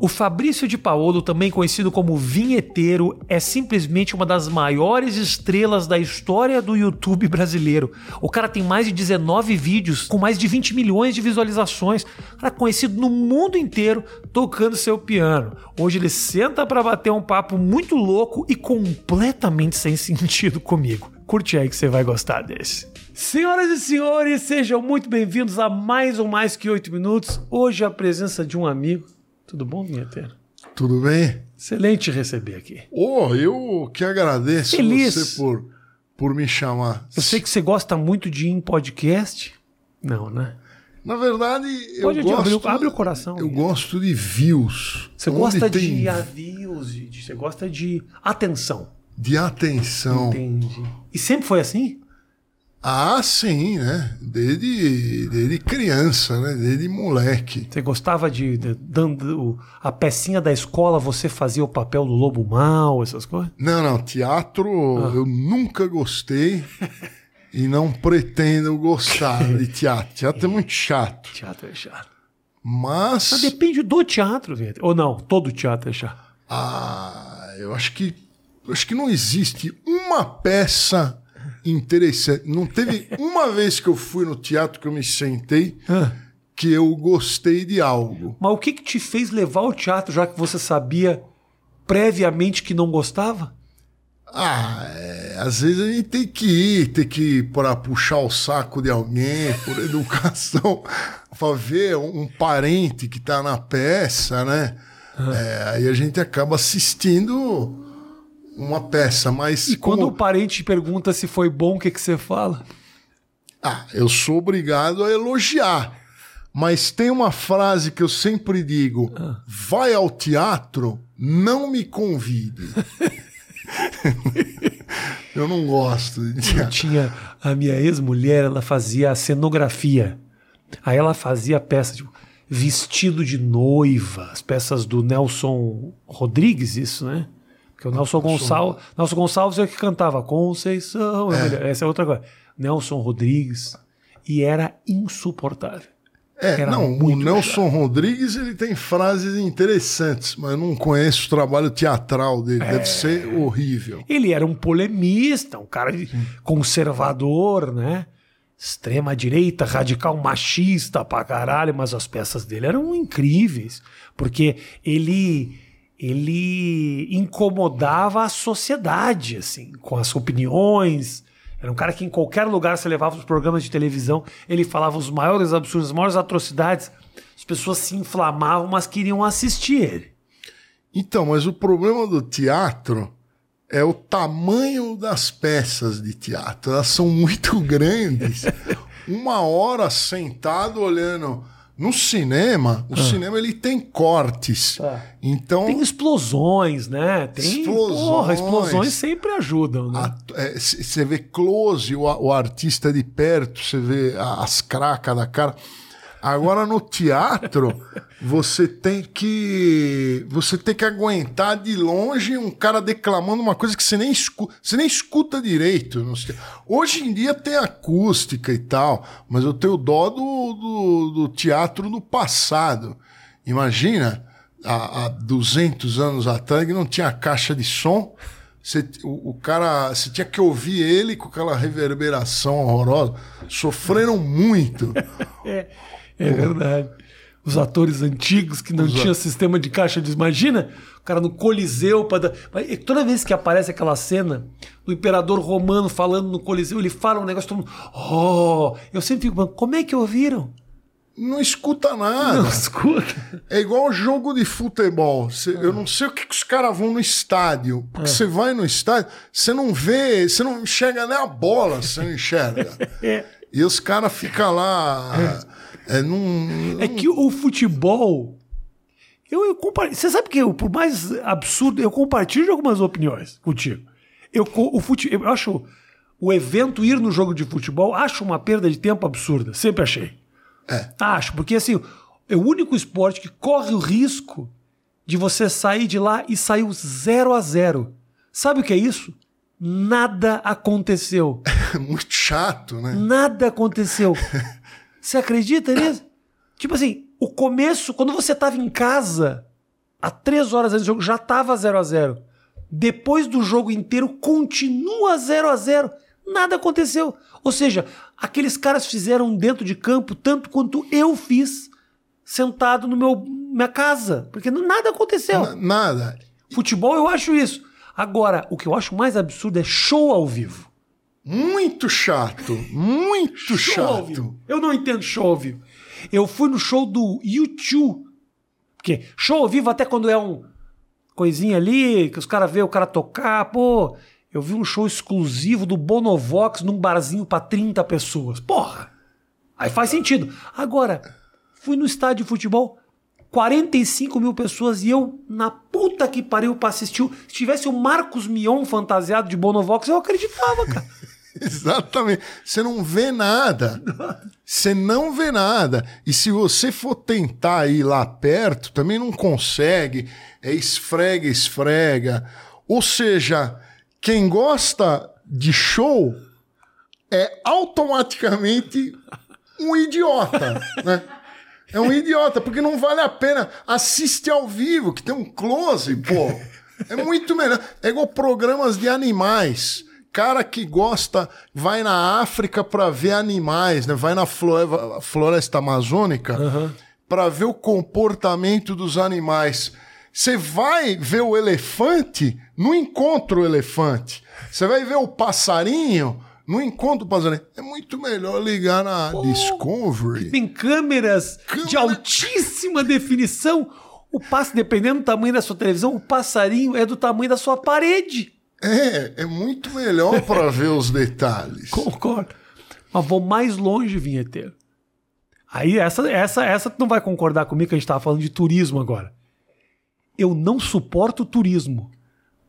O Fabrício de Paolo, também conhecido como Vinheteiro, é simplesmente uma das maiores estrelas da história do YouTube brasileiro. O cara tem mais de 19 vídeos com mais de 20 milhões de visualizações. O cara é conhecido no mundo inteiro tocando seu piano. Hoje ele senta para bater um papo muito louco e completamente sem sentido comigo. Curte aí que você vai gostar desse. Senhoras e senhores, sejam muito bem-vindos a mais um Mais Que Oito Minutos. Hoje a presença de um amigo. Tudo bom, Vinheteiro? Tudo bem? Excelente receber aqui. Oh, eu que agradeço Feliz. você por, por me chamar. Eu sei que você gosta muito de ir em podcast. Não, né? Na verdade, Pode eu abrir, gosto... abre o coração. Eu gosto de views. Você Onde gosta tem de avios, de, de- você gosta de atenção. De atenção. Entendi. E sempre foi assim? Ah, sim, né? Desde, desde criança, né? Desde moleque. Você gostava de, de- dando a pecinha da escola, você fazia o papel do lobo mal, essas coisas? Não, não, teatro Ah. eu nunca gostei e não pretendo gostar de teatro. Teatro é muito chato. Teatro é chato. Mas. Mas depende do teatro, Vinheteiro. Ou não, todo teatro é chato. Ah, eu acho que eu acho que não existe uma peça interessante. Não teve uma vez que eu fui no teatro que eu me sentei Ah. que eu gostei de algo. Mas o que, que te fez levar ao teatro, já que você sabia previamente que não gostava? Ah, é, às vezes a gente tem que ir, tem que para puxar o saco de alguém, por educação, para ver um, parente que tá na peça, né? É, aí a gente acaba assistindo uma peça, mas E quando como- o parente pergunta se foi bom, o que, que você fala? Ah, eu sou obrigado a elogiar. Mas tem uma frase que eu sempre digo: vai ao teatro, não me convide. eu não gosto de Eu teatro. tinha a minha ex-mulher, ela fazia a cenografia. Aí ela fazia peça, tipo, vestido de noiva, as peças do Nelson Rodrigues, isso, né? Porque o Nelson Gonçalves, Nelson Gonçalves é o que cantava Conceição, é. essa é outra coisa. Nelson Rodrigues e era insuportável. É, Era não, o Nelson Rodrigues ele tem frases interessantes, mas não conheço o trabalho teatral dele. É. Deve ser horrível. Ele era um polemista, um cara conservador, né? Extrema direita, radical machista pra caralho, mas as peças dele eram incríveis, porque ele ele incomodava a sociedade assim, com as opiniões. Era um cara que em qualquer lugar você levava os programas de televisão, ele falava os maiores absurdos, as maiores atrocidades. As pessoas se inflamavam, mas queriam assistir ele. Então, mas o problema do teatro é o tamanho das peças de teatro. Elas são muito grandes. Uma hora sentado olhando. No cinema, o cinema ele tem cortes. Ah. Então, Tem explosões, né? Tem Explosões. Porra, explosões sempre ajudam, né? você vê close, o, o artista de perto, você vê as cracas da cara. Agora no teatro, você tem que você tem que aguentar de longe um cara declamando uma coisa que você nem escuta, você nem escuta direito. Hoje em dia tem acústica e tal, mas eu tenho dó do, do, do teatro do passado. Imagina, há, há 200 anos atrás, que não tinha caixa de som. Você, o, o cara, você tinha que ouvir ele com aquela reverberação horrorosa. Sofreram muito. É verdade. Os atores antigos que não Os tinham a- sistema de caixa de. Imagina o cara no Coliseu. Pra dar... Mas Toda vez que aparece aquela cena do imperador romano falando no Coliseu, ele fala um negócio, todo mundo. Oh! Eu sempre fico, "Mas como é que ouviram? Não escuta nada. Não escuta. É igual jogo de futebol. Cê- Eu não sei o que, que os caras vão no estádio. Porque você vai no estádio, você não vê, você não enxerga nem a bola, você não enxerga. É. E os caras ficam lá. É, num, É que o futebol. Eu, eu Você sabe que eu, por mais absurdo, eu compartilho de algumas opiniões contigo. Eu, o fute, eu acho o evento ir no jogo de futebol, acho uma perda de tempo absurda. Sempre achei. É. Acho, porque assim, é o único esporte que corre o risco de você sair de lá e sair o 0 a 0 Sabe o que é isso? Nada aconteceu. muito chato, né? Nada aconteceu. Você acredita nisso? Tipo assim, o começo, quando você tava em casa, Há três horas antes do jogo já estava 0 a 0 Depois do jogo inteiro, continua 0 a 0 Nada aconteceu. Ou seja, aqueles caras fizeram dentro de campo tanto quanto eu fiz sentado no meu minha casa, porque nada aconteceu. Na- nada. Futebol eu acho isso. Agora, o que eu acho mais absurdo é show ao vivo. Muito chato. Muito chato. Eu não entendo show ao vivo. Eu fui no show do YouTube. Porque show ao vivo, até quando é um coisinha ali, que os caras vê o cara tocar, pô. Eu vi um show exclusivo do Bonovox num barzinho pra 30 pessoas. Porra! Aí faz sentido. Agora, fui no estádio de futebol, 45 mil pessoas e eu, na puta que pariu, pra assistir. Se tivesse o Marcos Mion fantasiado de Bonovox, eu acreditava, cara. Exatamente. Você não vê nada. Você não vê nada. E se você for tentar ir lá perto, também não consegue. É esfrega, esfrega. Ou seja, quem gosta de show é automaticamente um idiota, né? É um idiota, porque não vale a pena. Assiste ao vivo, que tem um close, pô. É muito melhor. É igual programas de animais. Cara que gosta, vai na África pra ver animais, né? Vai na flo- floresta amazônica pra ver o comportamento dos animais. Você vai ver o elefante, não encontra o elefante. Você vai ver o passarinho, não encontra o passarinho. É muito melhor ligar na Discovery. tem câmeras de Câmera- altíssima definição. O passo, dependendo do tamanho da sua televisão, o passarinho é do tamanho da sua parede. É, é muito melhor para ver os detalhes. Concordo. Mas vou mais longe, vinheteiro. Aí essa, essa, essa tu não vai concordar comigo que a gente tava falando de turismo agora. Eu não suporto turismo.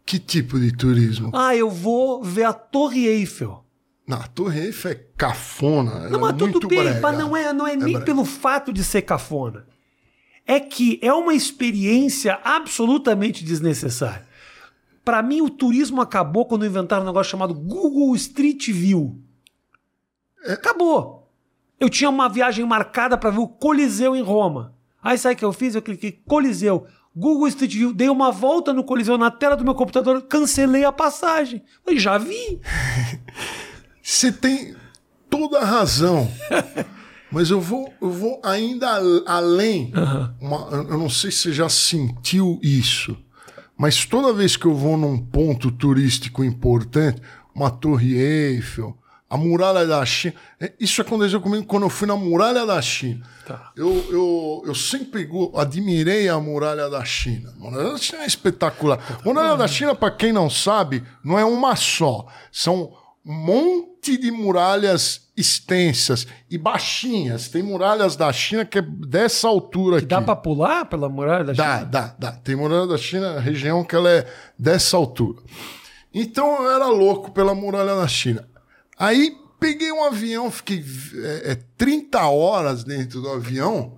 Que tipo de turismo? Ah, eu vou ver a Torre Eiffel. Não, a Torre Eiffel é cafona. Não, mas é muito tudo bem, brega. mas não é, não é, nem brega. pelo fato de ser cafona. É que é uma experiência absolutamente desnecessária. Pra mim, o turismo acabou quando inventaram um negócio chamado Google Street View. Acabou. Eu tinha uma viagem marcada pra ver o Coliseu em Roma. Aí sabe o que eu fiz? Eu cliquei Coliseu, Google Street View, dei uma volta no Coliseu na tela do meu computador, cancelei a passagem. Falei, já vi. Você tem toda a razão. Mas eu vou, eu vou ainda al- além. Uma- eu não sei se você já sentiu isso, mas toda vez que eu vou num ponto turístico importante, uma Torre Eiffel, a Muralha da China. é, Isso aconteceu comigo quando eu fui na Muralha da China. Tá. Eu, eu, eu sempre admirei a Muralha da China. A Muralha da China é espetacular. A Muralha da China, para quem não sabe, não é uma só. São um monte de muralhas extensas e baixinhas. Tem muralhas da China que é dessa altura aqui. Dá pra pular pela muralha da Dá, China? dá, dá. Tem muralha da China, região que ela é dessa altura. Então eu era louco pela muralha da China. Aí peguei um avião, fiquei é, é, 30 horas dentro do avião.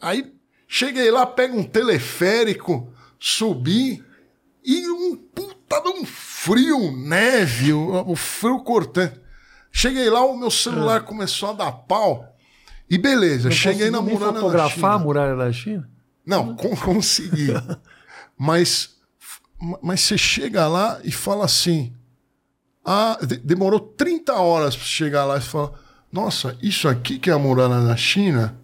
Aí cheguei lá, pego um teleférico, subi e um puta de um frio, neve, o, o frio cortante. Cheguei lá, o meu celular começou a dar pau. E beleza, cheguei na muralha da fotografar China. a muralha da China? Não, con- consegui. mas, mas você chega lá e fala assim: ah, de- demorou 30 horas para chegar lá e fala: nossa, isso aqui que é a muralha da China?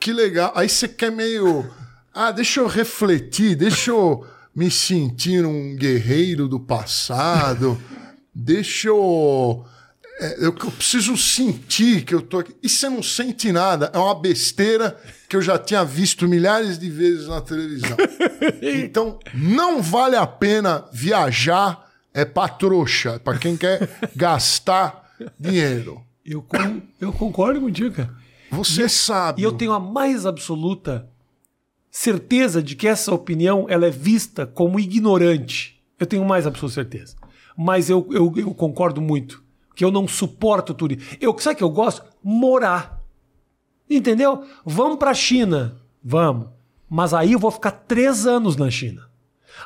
Que legal. Aí você quer meio. Ah, deixa eu refletir, deixa eu me sentir um guerreiro do passado, deixa eu. É, eu, eu preciso sentir que eu tô aqui. E você não sente nada. É uma besteira que eu já tinha visto milhares de vezes na televisão. Então, não vale a pena viajar. É pra trouxa, é pra quem quer gastar dinheiro. Eu, con- eu concordo contigo, cara. Você sabe. E eu tenho a mais absoluta certeza de que essa opinião ela é vista como ignorante. Eu tenho mais absoluta certeza. Mas eu, eu, eu concordo muito. Que eu não suporto turismo. Eu, sabe o que eu gosto? Morar. Entendeu? Vamos pra China. Vamos. Mas aí eu vou ficar três anos na China.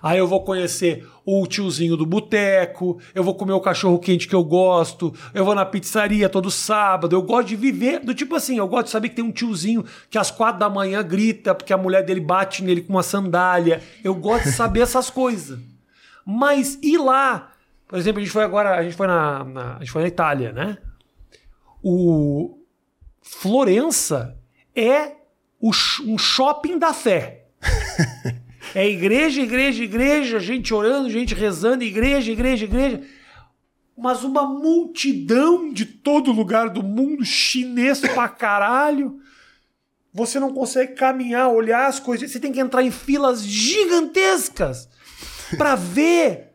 Aí eu vou conhecer o tiozinho do boteco, eu vou comer o cachorro quente que eu gosto, eu vou na pizzaria todo sábado, eu gosto de viver do tipo assim, eu gosto de saber que tem um tiozinho que às quatro da manhã grita porque a mulher dele bate nele com uma sandália. Eu gosto de saber essas coisas. Mas ir lá, por exemplo, a gente foi agora, a gente foi na, na a gente foi na Itália, né? O Florença é o, um shopping da fé. É igreja, igreja, igreja, gente orando, gente rezando, igreja, igreja, igreja. Mas uma multidão de todo lugar do mundo, chinês pra caralho. Você não consegue caminhar, olhar as coisas. Você tem que entrar em filas gigantescas para ver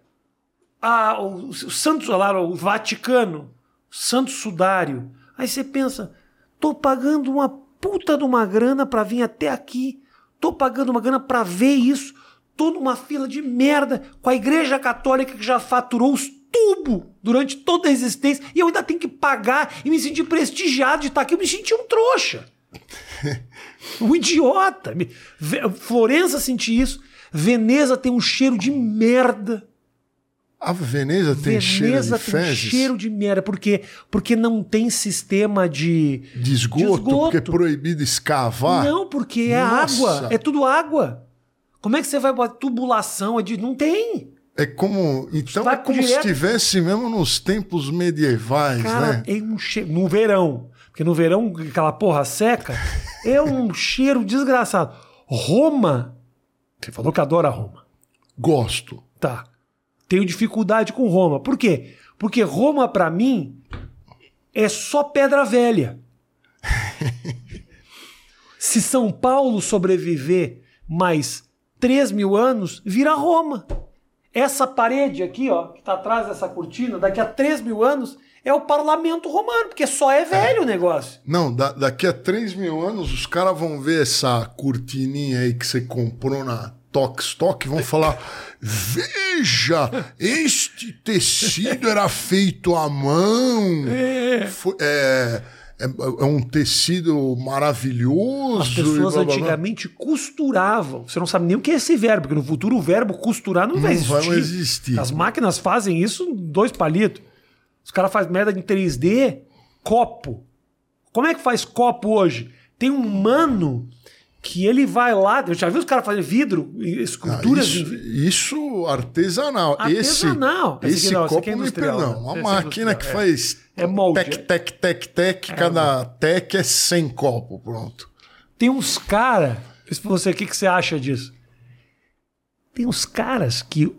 a, o, o Santo lá, o Vaticano, o Santo Sudário. Aí você pensa, tô pagando uma puta de uma grana para vir até aqui Tô pagando uma grana para ver isso. Tô numa fila de merda com a igreja católica que já faturou os tubos durante toda a existência e eu ainda tenho que pagar e me sentir prestigiado de estar aqui. Eu me senti um trouxa. um idiota. Florença senti isso. Veneza tem um cheiro de merda. A Veneza tem Veneza cheiro de tem fezes? cheiro de merda. Por quê? Porque não tem sistema de... De esgoto, De esgoto. porque é proibido escavar? Não, porque é Nossa. água. É tudo água. Como é que você vai botar tubulação? É de... Não tem. É como. Então é como direto. se estivesse mesmo nos tempos medievais, Cara, né? é um cheiro. No verão. Porque no verão, aquela porra seca, é um cheiro desgraçado. Roma. Você falou que adora Roma. Gosto. Tá. Tenho dificuldade com Roma. Por quê? Porque Roma, pra mim, é só pedra velha. Se São Paulo sobreviver mais 3 mil anos, vira Roma. Essa parede aqui, ó, que tá atrás dessa cortina, daqui a 3 mil anos, é o parlamento romano, porque só é velho o negócio. Não, da- daqui a 3 mil anos os caras vão ver essa cortininha aí que você comprou na Tokstok e vão falar: Veja, este tecido era feito à mão. Foi- é, é, é um tecido maravilhoso. As pessoas blá, blá, blá. antigamente costuravam. Você não sabe nem o que é esse verbo, porque no futuro o verbo costurar não, vai Não vai existir. existir. As máquinas fazem isso em dois palitos. Os caras fazem merda em 3D, copo. Como é que faz copo hoje? Tem um mano que ele vai lá. Eu já vi os caras fazendo vidro, Ah, esculturas isso, em vidro. isso artesanal. Artesanal. Esse, Esse esse não, copo é não industrial, perdão. né? Uma Esse é máquina industrial, que é. faz É molde, tec, é. tec, tec, tec. cada tec é 100 copo. Pronto. Tem uns caras. Você, o que, que você acha disso? Tem uns caras que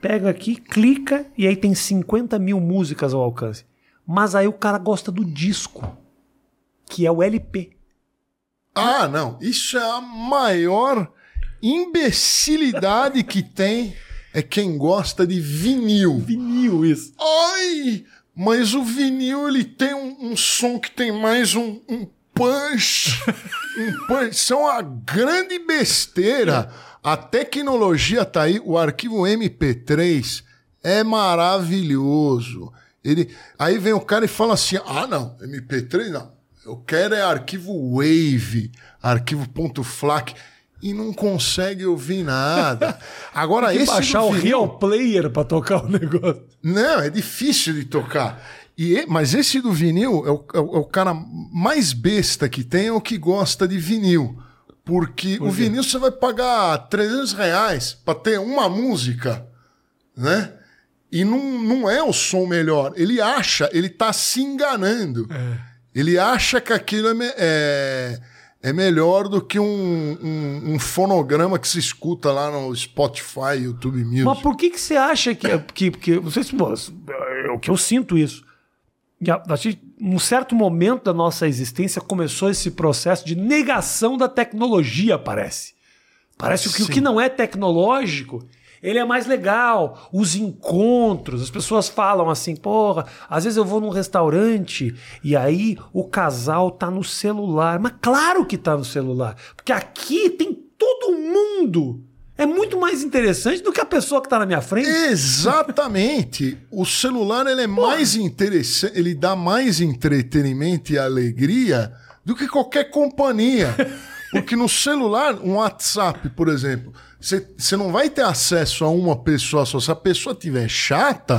pega aqui, clica e aí tem 50 mil músicas ao alcance. Mas aí o cara gosta do disco, que é o LP. Ah, não. Isso é a maior imbecilidade que tem. É quem gosta de vinil. Vinil, isso. Ai, mas o vinil ele tem um, um som que tem mais um, um punch. um punch. Isso é uma grande besteira. A tecnologia tá aí, o arquivo MP3 é maravilhoso. Ele, aí vem o cara e fala assim: ah, não, MP3 não. Eu quero é arquivo Wave, arquivo .flac. E não consegue ouvir nada. Agora, Tem que esse baixar o vinil- Real Player pra tocar o negócio. não, é difícil de tocar. E, mas esse do vinil é o, é o- é o cara mais besta que tem, é o que gosta de vinil. Porque o vinil você vai pagar 300 reais pra ter uma música, né? E não, não é o som melhor. Ele acha, ele tá se enganando. Ele acha que aquilo é, é, é melhor do que um, um- um fonograma que se escuta lá no Spotify, YouTube Music. Mas por que, que você acha que. que, que não sei se. pô, É o que eu sinto isso. A- gente, num certo momento da nossa existência começou esse processo de negação da tecnologia, parece. Parece que o que não é tecnológico, ele é mais legal. Os encontros, as pessoas falam assim, porra, às vezes eu vou num restaurante e aí o casal tá no celular. Mas claro que tá no celular. Porque aqui tem todo mundo. É muito mais interessante do que a pessoa que tá na minha frente. Exatamente. O celular ele é mais interessante, ele dá mais entretenimento e alegria do que qualquer companhia. Porque no celular, um WhatsApp, por exemplo, Você não vai ter acesso a uma pessoa só. Se a pessoa tiver chata,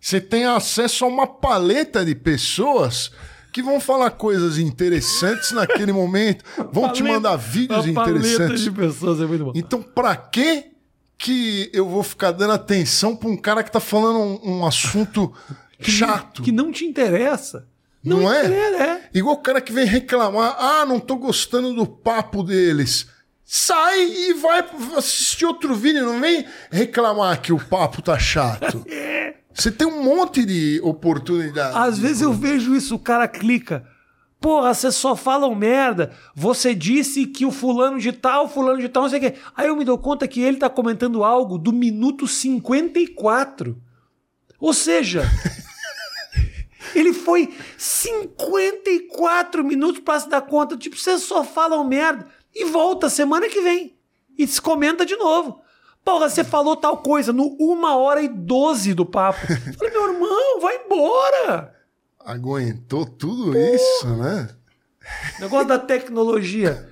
você tem acesso a uma paleta de pessoas que vão falar coisas interessantes naquele momento, vão te Paleta- mandar vídeos interessantes. de pessoas é muito bom. Então, pra que que eu vou ficar dando atenção pra um cara que tá falando um, um assunto chato? Que não te interessa. Não, é? interessa, é. Igual o cara que vem reclamar, ah, não tô gostando do papo deles. Sai e vai assistir outro vídeo, não vem reclamar que o papo tá chato. Você tem um monte de oportunidade. Às vezes eu vejo isso, o cara clica. Porra, vocês só falam merda. Você disse que o fulano de tal, fulano de tal, não sei o quê. Aí eu me dou conta que ele tá comentando algo do minuto 54. Ou seja, ele foi 54 minutos pra se dar conta. Tipo, vocês só falam merda. E volta semana que vem. E se comenta de novo. Porra, você falou tal coisa no 1 hora e 12 do papo. Eu Falei, meu irmão, vai embora. Aguentou tudo isso, né? Negócio da tecnologia.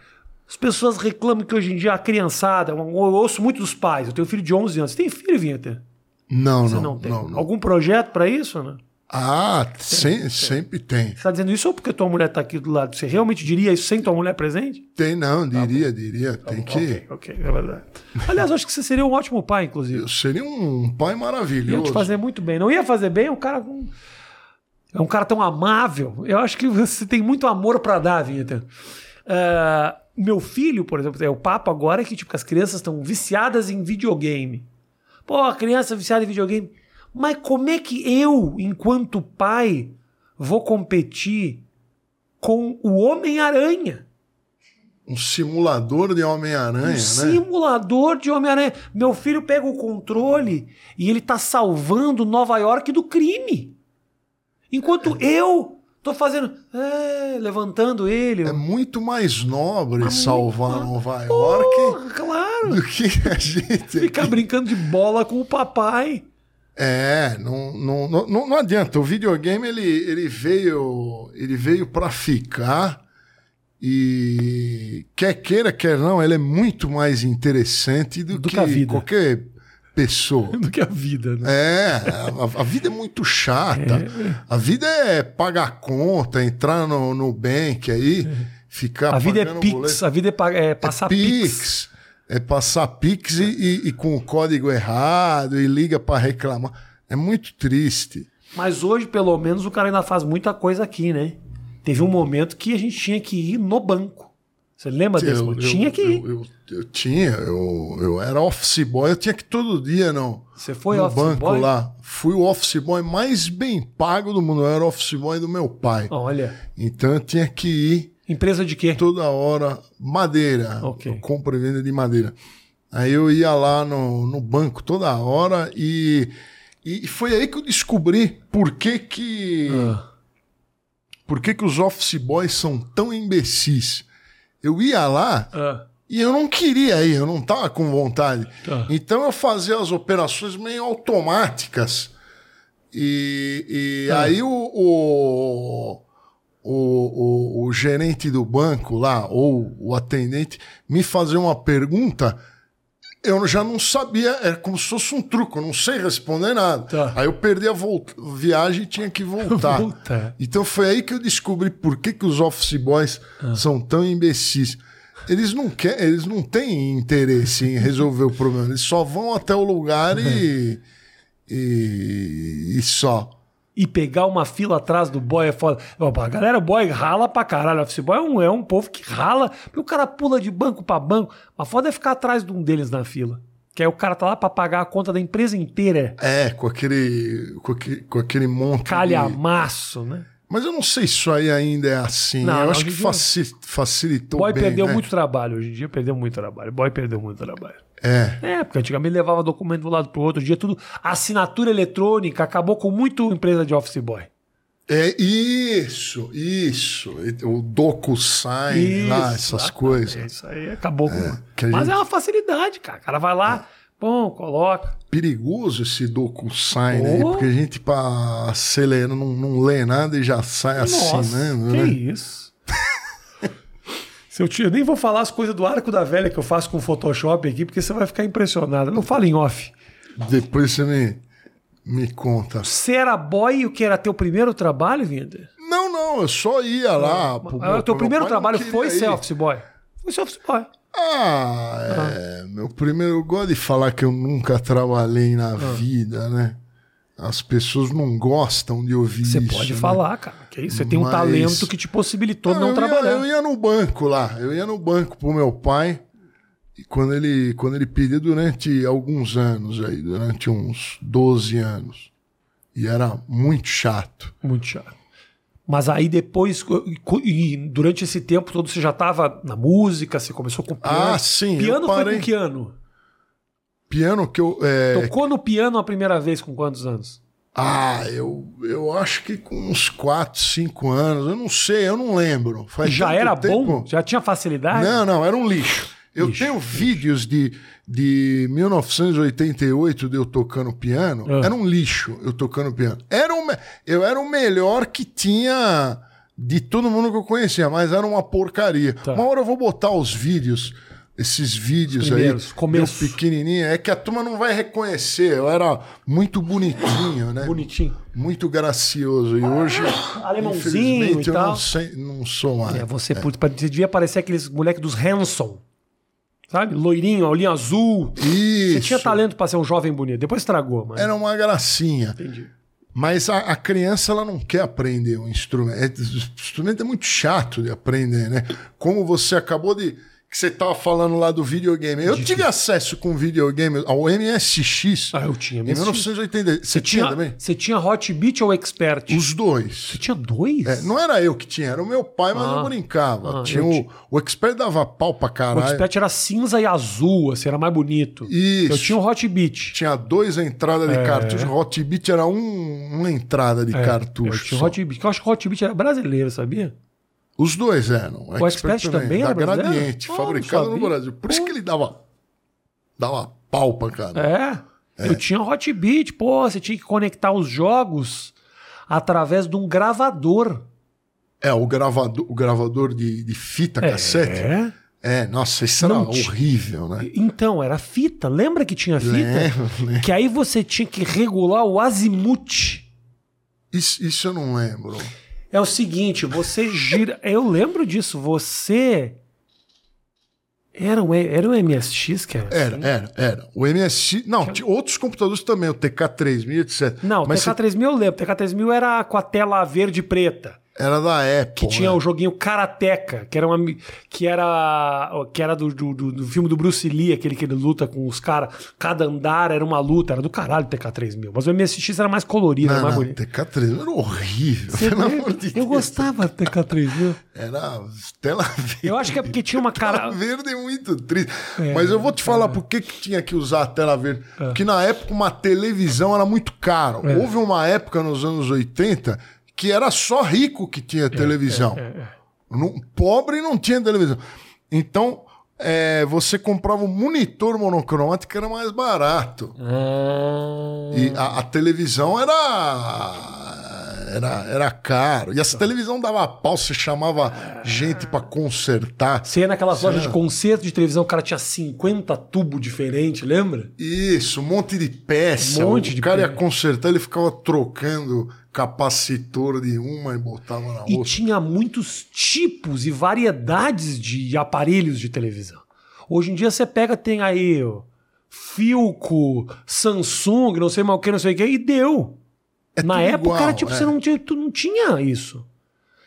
As pessoas reclamam que hoje em dia a criançada, eu ouço muito dos pais. Eu tenho um filho de 11 anos. Você tem filho, Vinheta? Não, Você não, não tem. não, não. Algum projeto pra isso, né? Ah, sem- sempre tem. Você tá dizendo isso ou porque tua mulher tá aqui do lado? Você realmente diria isso sem tua mulher presente? Tem não, diria, diria. Tem que. Ok, ok, é verdade. Aliás, acho que você seria um ótimo pai, inclusive. Eu seria um pai Ia maravilhoso. te fazer muito bem. Não ia fazer bem, é um cara. É um cara tão amável. Eu acho que você tem muito amor pra dar, Vinheta. Ah, meu filho, por exemplo, é o papo agora que tipo, as crianças estão viciadas em videogame. Pô, a criança viciada em videogame. Mas como é que eu, enquanto pai, vou competir com o Homem-Aranha? Um simulador de Homem-Aranha, Um né? simulador de Homem-Aranha. Meu filho pega o controle e ele tá salvando Nova York do crime. Enquanto eu tô fazendo. é, levantando ele. É muito mais nobre salvar muito- Nova York claro. do que a gente. Ficar brincando de bola com o papai. É, não, não, não, não adianta. O videogame ele, ele veio ele veio para ficar e quer queira quer não, ele é muito mais interessante do, Do que, que a vida. qualquer pessoa. Do que a vida, né? É, a, a vida é muito chata. A vida é pagar conta, entrar no, no bank aí, ficar A vida é pix, boleto. a vida é, pa- é passar pix. Pix. É passar Pix e, e- e com o código errado e liga para reclamar. É muito triste. Mas hoje, pelo menos, o cara ainda faz muita coisa aqui, né? Teve um momento que a gente tinha que ir no banco. Você lembra desse? momento? tinha que ir. Eu, eu- eu tinha, eu, eu era office boy, eu tinha que ir todo dia no, Você foi no office banco boy? lá. Fui o office boy mais bem pago do mundo. Eu era office boy do meu pai. Olha, Então eu tinha que ir empresa de quê? toda hora madeira. Eu compro e venda de madeira. Aí eu ia lá no, no banco toda hora e, e foi aí que eu descobri por que que, Ah. por que, que os office boys são tão imbecis. Eu ia lá Ah, e eu não queria ir, eu não tava com vontade. Tá. Então eu fazia as operações meio automáticas. E, e aí o, o, o, o, o gerente do banco lá, ou o atendente, me fazia uma pergunta, eu já não sabia, era como se fosse um truque, eu não sei responder nada. Tá. Aí eu perdi a volta, viagem e tinha que voltar. Voltar. Então foi aí que eu descobri por que, que os office boys Ah. são tão imbecis. Eles não querem, eles não têm interesse em resolver o problema. Eles só vão até o lugar e, e, e só. E pegar uma fila atrás do boy é foda. A galera, boy rala pra caralho. Office boy é um, é um povo que rala. Porque o cara pula de banco pra banco. Mas foda é ficar atrás de um deles na fila. Que aí o cara tá lá pra pagar a conta da empresa inteira. É, com aquele, com aquele, com aquele monte. de- Calhamaço, né? Mas eu não sei se isso aí ainda é assim. Não, eu não, acho que faci- facilitou Boy bem. perdeu né? muito trabalho. Hoje em dia perdeu muito trabalho. Boy perdeu muito trabalho. É. É, porque antigamente levava documento de um lado pro outro. Hoje em dia tudo. Assinatura eletrônica acabou com muito empresa de office boy. É isso, isso. O DocuSign lá, essas coisas. Isso aí acabou com. que a Mas gente- é uma facilidade, cara. O cara vai lá, bom, coloca. perigoso esse DocuSign aí, Oh. porque a gente pra acelerar não, não lê nada e já sai Nossa, assinando, que né? isso? Eu, te, eu nem vou falar as coisas do arco da velha que eu faço com o Photoshop aqui, porque você vai ficar impressionado. Não fala em off. Depois você me, me conta. Você era boy e o que era teu primeiro trabalho, Vinda? Não, não, eu só ia lá. pro- Ah, o teu meu primeiro pai não trabalho foi office boy? Foi office boy. Ah, é. Meu primeiro. Eu gosto de falar que eu nunca trabalhei na Ah. vida, né? As pessoas não gostam de ouvir Você isso. pode né? falar, cara. Você tem um Mas- talento que te possibilitou não, eu trabalhar. Ia, eu ia no banco lá. Eu ia no banco pro meu pai. E quando ele, quando ele pedia durante alguns anos aí, durante uns 12 anos. E era muito chato. Muito chato. Mas aí depois, e durante esse tempo todo, você já estava na música, você começou com piano. Ah, sim, Piano foi com que ano? Piano que eu. é, Tocou no piano a primeira vez com quantos anos? Ah, eu, eu acho que com uns 4, 5 anos. Eu não sei, eu não lembro. Faz já era tempo. bom? Já tinha facilidade? Não, não, era um lixo. Eu Lixo, tenho vídeos de, de 1988 de eu tocando piano. Ah. Era um lixo eu tocando piano. Era um, eu era o melhor que tinha de todo mundo que eu conhecia, mas era uma porcaria. Tá. Uma hora eu vou botar os vídeos, esses vídeos Primeiros, aí, começo. pequenininho. É que a turma não vai reconhecer. Eu era muito bonitinho, né? Bonitinho. Muito gracioso. E hoje, Alemãozinho e eu tal. não, sei, não sou mais. É, você, putz, você devia parecer aqueles moleques dos Hanson. Sabe? Loirinho, olhinho azul. Isso. Você tinha talento pra ser um jovem bonito. Depois estragou, mas. Era uma gracinha. Entendi. Mas a, a criança ela não quer aprender um instrumento. É, o instrumento é muito chato de aprender, né? Como você acabou de. Que você estava falando lá do videogame. Eu tive acesso com videogame ao MSX. Ah, eu tinha Em MSX. 1980. Você tinha, também? Você tinha Hot Beat ou Expert? Os dois. Você tinha dois? É, não era eu que tinha, era o meu pai, mas Ah. eu brincava. Ah, tinha eu o, ti- o Expert dava pau pra o caralho. Expert era cinza e azul, assim, era mais bonito. Isso. Eu tinha o Hot Beat. Tinha dois entradas de cartucho. O Hot Beat era um- uma entrada de É, cartucho. Eu tinha o só. Hot Beat. Eu acho que o Hot Beat era brasileiro, sabia? Os dois eram. O Expert também da era brasileiro? Gradiente, não fabricado no. Brasil. Por isso que ele dava, dava pau pra cara. É. Eu tinha Hot Beat. Pô, você tinha que conectar os jogos através de um gravador. É, o gravador, o gravador de, de fita cassete. É? É, nossa, isso era Não horrível, né? Então, era fita. Lembra que tinha fita? Lembro, lembro. Que aí você tinha que regular o azimuth. Isso, isso eu não lembro. É o seguinte, você gira. Eu lembro disso. Você. Era um, era um MSX, cara? Era, era, era. O MSX. Não, tinha outros computadores também, o TK3000, etc. Não, o Mas TK3000 eu lembro. O TK3000 era com a tela verde e preta. Era da Apple. Que tinha né? o joguinho Karateka, que era uma que era que era do, do, do- filme do Bruce Lee, aquele que ele luta com os caras. Cada andar era uma luta, era do caralho o TK3000. Mas o MSX era mais colorido, era Não, mais não, bonito. TK3000 era horrível, Você pelo amor de eu gostava do TK3000. Era tela verde. Eu acho que é porque tinha uma Tela cara. verde é muito triste. É, Mas eu vou te falar por que, que tinha que usar a tela verde. Porque na época uma televisão era muito caro. É. Houve uma época nos anos 80 que era só rico que tinha televisão. é, Não- pobre não tinha televisão. Então, é, você comprava um monitor monocromático que era mais barato. Ah, E a, a televisão era, era, era caro. E essa televisão dava pau, você chamava gente pra consertar. Você ia naquelas lojas de concerto de televisão, o cara tinha 50 tubos diferentes, lembra? Isso, um monte de peça. Um monte o de cara ia peça. consertar, ele ficava trocando capacitor de uma e botava na E outra. tinha muitos tipos e variedades de aparelhos de televisão. Hoje em dia você pega, tem aí ó, Filco, Samsung, não sei mais o que, não sei o que, e deu. É Na época, igual, cara, tipo, é. você não tinha, tu não tinha isso.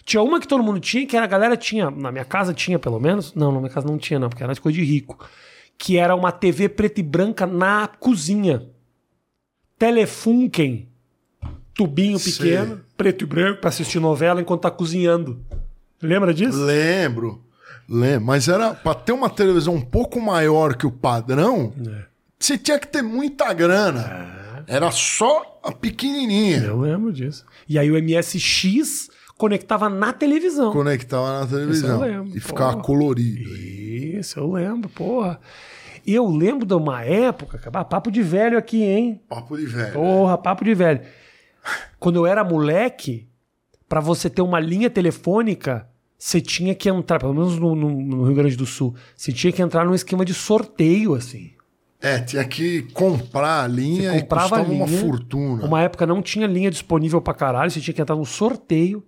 Tinha uma que todo mundo tinha, que era a galera tinha, na minha casa tinha pelo menos, não, na minha casa não tinha não, porque era de coisa de rico, que era uma TV preta e branca na cozinha. Telefunken, tubinho Sei. pequeno, preto e branco, pra assistir novela enquanto tá cozinhando. Lembra disso? Lembro. Lembro. Mas era pra ter uma televisão um pouco maior que o padrão, É. você tinha que ter muita grana. Era só a pequenininha. Eu lembro disso. E aí o MSX conectava na televisão. Conectava na televisão. Isso eu lembro, e ficava pô. colorido. Isso, eu lembro, porra. Eu lembro de uma época, papo de velho aqui, hein? Papo de velho. Porra, papo de velho. Quando eu era moleque, pra você ter uma linha telefônica, você tinha que entrar, pelo menos no, no- no Rio Grande do Sul, você tinha que entrar num esquema de sorteio, assim. É, tinha que comprar a linha Você e comprava custava a uma linha, fortuna. Uma época não tinha linha disponível pra caralho, você tinha que entrar no sorteio.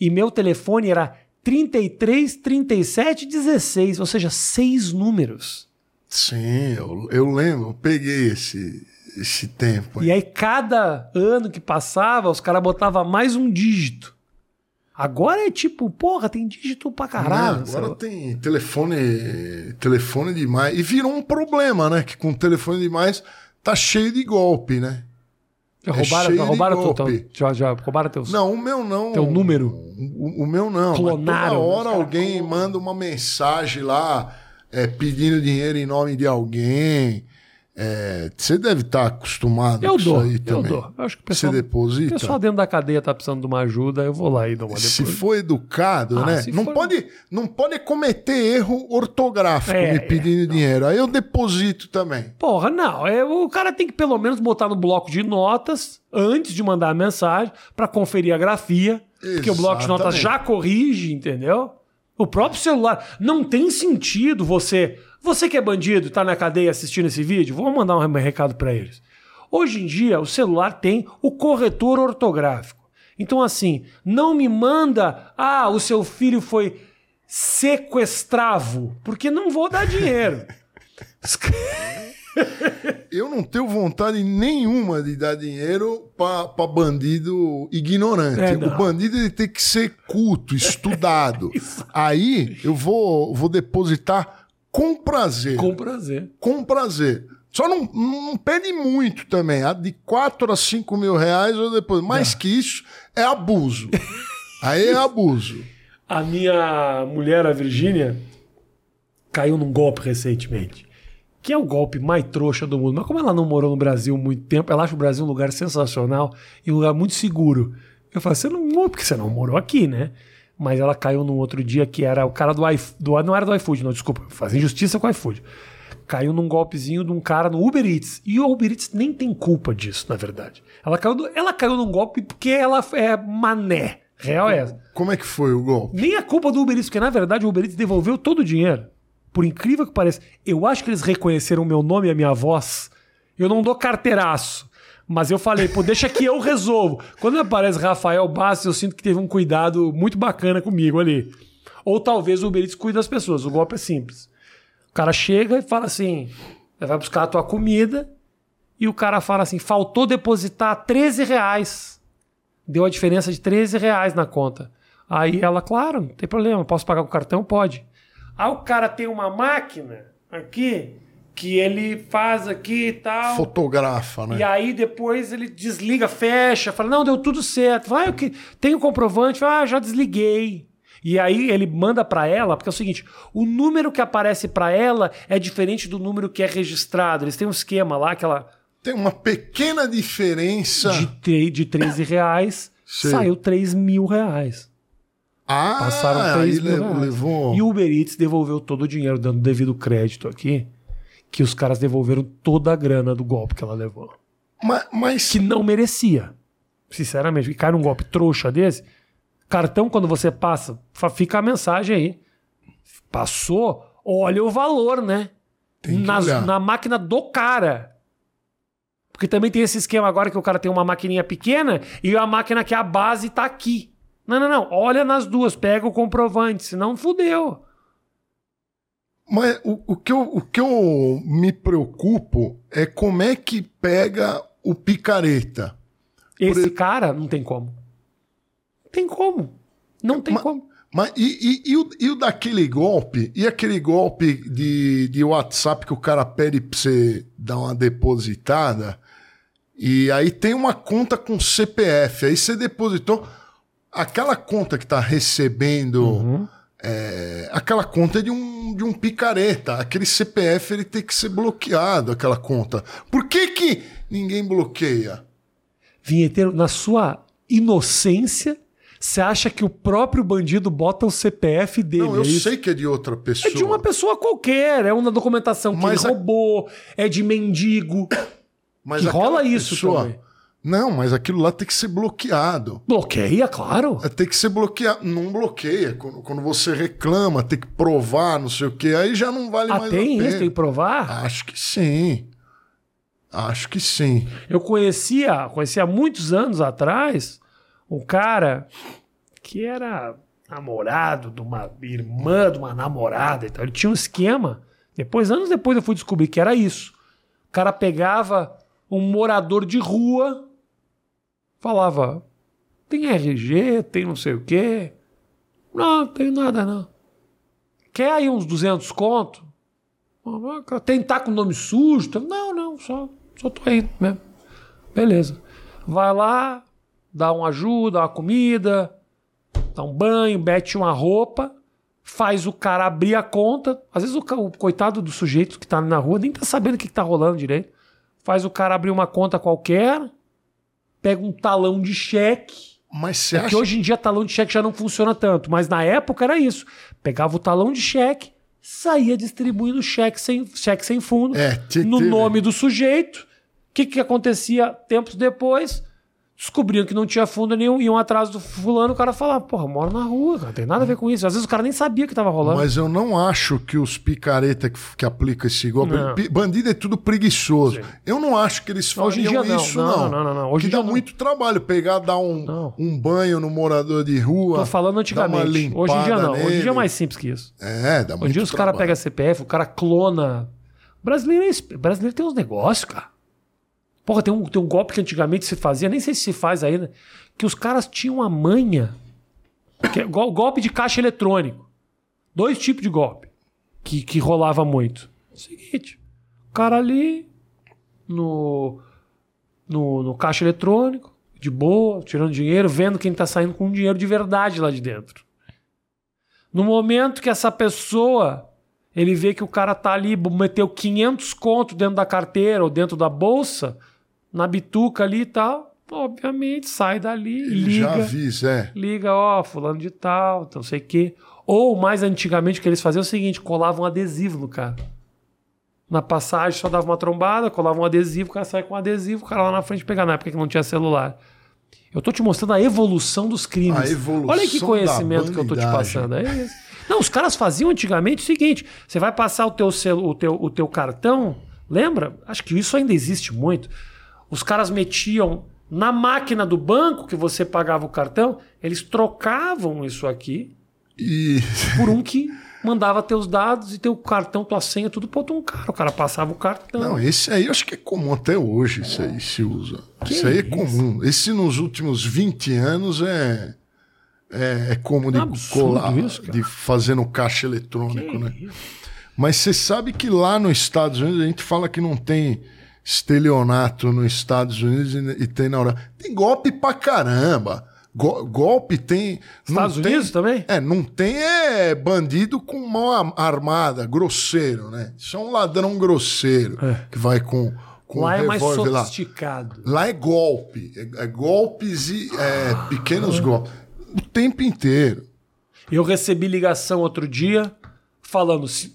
E meu telefone era 33, 37, 16, ou seja, seis números. Sim, eu, eu lembro, eu peguei esse, esse tempo. E aí, cada ano que passava, os caras botavam mais um dígito. Agora é tipo, porra, tem dígito pra caralho. Né? sei Agora tem telefone, telefone demais. E virou um problema, né? Que com telefone demais tá cheio de golpe, né? É roubaram, cheio de roubaram teu, golpe. teu, já, já roubaram teus. Não, o meu não. Teu número? O, o meu não. Clonaram, Toda os hora alguém manda uma mensagem lá é, pedindo dinheiro em nome de alguém. É, você deve estar acostumado eu com isso dou, aí eu também. dou. Eu acho que o Você pessoal, o deposita? pessoal dentro da cadeia tá precisando de uma ajuda, eu vou lá e dou uma Se depois. for educado, Ah, né? se Não, for- pode, não pode cometer erro ortográfico É, me é, pedindo dinheiro. Aí eu deposito também. Porra, não. É, o cara tem que pelo menos botar no bloco de notas antes de mandar a mensagem pra conferir a grafia. Porque o bloco de notas Exatamente. já corrige, entendeu? O próprio celular. Não tem sentido você. Você que é bandido, tá na cadeia assistindo esse vídeo, vou mandar um recado pra eles. Hoje em dia, o celular tem o corretor ortográfico. Então, assim, não me manda, ah, o seu filho foi sequestravo, porque não vou dar dinheiro. Eu não tenho vontade nenhuma de dar dinheiro para bandido ignorante. É, o bandido ele tem que ser culto, estudado. Aí eu vou, vou depositar com prazer. Com prazer. com prazer. Só não, não pede muito também. A De 4 a 5 mil reais ou depois. Mais que isso é abuso. Aí é abuso. A minha mulher, a Virgínia, caiu num golpe recentemente. Que é o golpe mais trouxa do mundo. Mas como ela não morou no Brasil muito tempo, ela acha o Brasil um lugar sensacional e um lugar muito seguro. Eu falei, você não morou, porque você não morou aqui, né? Mas ela caiu num outro dia que era o cara do iFood. Não era do iFood, não, desculpa. Fazia injustiça com o iFood. Caiu num golpezinho de um cara no Uber Eats. E o Uber Eats nem tem culpa disso, na verdade. Ela caiu, no- ela caiu num golpe porque ela é mané. Real é essa. Como é que foi o golpe? Nem a culpa do Uber Eats, porque na verdade o Uber Eats devolveu todo o dinheiro. Por incrível que pareça. Eu acho que eles reconheceram o meu nome e a minha voz. Eu não dou carteiraço. Mas eu falei, pô, deixa que eu resolvo. Quando aparece Rafael Bastos, eu sinto que teve um cuidado muito bacana comigo ali. Ou talvez o Uber Eats cuide das pessoas. O golpe é simples. O cara chega e fala assim: vai buscar a tua comida. E o cara fala assim: faltou depositar 13 reais. Deu a diferença de 13 reais na conta. Aí ela, claro, não tem problema, posso pagar com cartão? Pode. Aí o cara tem uma máquina aqui que ele faz aqui e tal. Fotografa, né? E aí depois ele desliga, fecha, fala: não, deu tudo certo. Vai, o que? Tem o comprovante? Ah, já desliguei. E aí ele manda pra ela, porque é o seguinte: o número que aparece pra ela é diferente do número que é registrado. Eles têm um esquema lá, aquela Tem uma pequena diferença. de, de 13 reais, Sei. saiu 3 mil reais. Ah, Passaram 3 aí mil reais. levou. E o Uber Eats devolveu todo o dinheiro, dando devido crédito aqui, que os caras devolveram toda a grana do golpe que ela levou. Mas, mas que não merecia. Sinceramente, que cai num golpe trouxa desse. Cartão, quando você passa, fica a mensagem aí. Passou, olha o valor, né? Olhar. na máquina do cara. Porque também tem esse esquema agora que o cara tem uma maquininha pequena e a máquina que é a base tá aqui. Não, não, não. Olha nas duas, pega o comprovante, senão fudeu. Mas o, o que eu, o que eu me preocupo é como é que pega o picareta. Esse cara não tem como. Tem como. Não tem Ma- como. Mas e, e- e o, e o daquele golpe? E aquele golpe de, de WhatsApp que o cara pede pra você dar uma depositada? E aí tem uma conta com CPF. Aí você depositou. Aquela conta que tá recebendo. Uhum. é, aquela conta é de um, de um picareta. Aquele CPF ele tem que ser bloqueado, aquela conta. Por que, que ninguém bloqueia? Vinheteiro, na sua inocência, você acha que o próprio bandido bota o CPF dele? Não, eu é sei que é de outra pessoa. É de uma pessoa qualquer, é uma documentação que Mas ele a- roubou, é de mendigo. Mas rola isso pessoa, também. Não, mas aquilo lá tem que ser bloqueado. Bloqueia, claro. É, Tem que ser bloqueado. Não bloqueia. Quando, quando você reclama, tem que provar, não sei o quê, aí já não vale Ah, mais tem a pena. isso? Tem que provar? Acho que sim. Acho que sim. Eu conhecia, conhecia há muitos anos atrás, um cara que era namorado de uma irmã de uma namorada e tal. Ele tinha um esquema. Depois, anos depois, eu fui descobrir que era isso. O cara pegava um morador de rua, falava: tem RG, tem não sei o quê. Não, tem nada não. Quer aí uns 200 conto? Tem tá com nome sujo? Não, não, só, só tô indo mesmo. Beleza. Vai lá, dá uma ajuda, uma comida, dá um banho, mete uma roupa, faz o cara abrir a conta. Às vezes o, o coitado do sujeito que tá na rua nem tá sabendo o que, que tá rolando direito. Faz o cara abrir uma conta qualquer, pega um talão de cheque. Mas você É acha que hoje em dia talão de cheque já não funciona tanto, mas na época era isso. Pegava o talão de cheque, saía distribuindo cheque sem, cheque sem fundo, É, te- no teve- nome do sujeito. O que, que acontecia tempos depois? Descobriam que não tinha fundo nenhum, iam atrás do fulano, o cara falava, porra, eu moro na rua, cara, tem nada a ver com isso. Às vezes o cara nem sabia que tava rolando. Mas eu não acho que os picareta que, que aplicam esse golpe. Não. Bandido é tudo preguiçoso. Eu não acho que eles não. isso, Não, não. não, não, não. Hoje que em dá muito trabalho pegar, dar um, um banho no morador de rua. Tô falando antigamente. Hoje em dia não. Hoje em dia é nele. mais simples que isso. É, dá muito Hoje em dia os caras pegam CPF, o cara clona. Brasileiro, é brasileiro tem uns negócios, cara. Porra, tem um, tem um golpe que antigamente se fazia, nem sei se se faz ainda, que os caras tinham a manha. Que é gol- golpe de caixa eletrônico. Dois tipos de golpe que, que rolava muito. Seguinte, o cara ali no, no, no caixa eletrônico, de boa, tirando dinheiro, vendo quem tá saindo com dinheiro de verdade lá de dentro. No momento que essa pessoa, ele vê que o cara tá ali, meteu 500 conto dentro da carteira ou dentro da bolsa, na bituca ali e tal, obviamente sai dali, Ele já liga, avisa, é. liga, ó, fulano de tal, não sei o quê. Ou, mais antigamente, o que eles faziam é o seguinte, colavam um adesivo no cara. Na passagem só dava uma trombada, colava um adesivo, o cara saia com um adesivo, o cara lá na frente pegava, na época que não tinha celular. Eu tô te mostrando a evolução dos crimes. A evolução Olha que conhecimento que eu tô te passando. É isso. Não, os caras faziam antigamente o seguinte: você vai passar o teu, celu, o teu, o teu cartão, lembra? Acho que isso ainda existe muito. Os caras metiam na máquina do banco que você pagava o cartão, eles trocavam isso aqui E por um que mandava teus dados e teu cartão, tua senha, tudo pra outro cara. O cara passava o cartão. Não, esse aí eu acho que é comum até hoje, isso aí se usa. isso aí é isso? comum. Esse nos últimos 20 anos é, é, é comum de É colar, isso, de fazer no caixa eletrônico, Que né? isso? Mas você sabe que lá nos Estados Unidos a gente fala que não tem estelionato nos Estados Unidos e, e tem na Europa. Tem golpe pra caramba. Go- golpe tem. não Estados tem- Unidos também? É, não tem é bandido com mão armada, grosseiro, né? Isso é um ladrão grosseiro É. que vai com, com Lá um é mais revólver lá. sofisticado. Lá é golpe. É, é golpes e é, pequenos golpes. O tempo inteiro. Eu recebi ligação outro dia falando, "Se-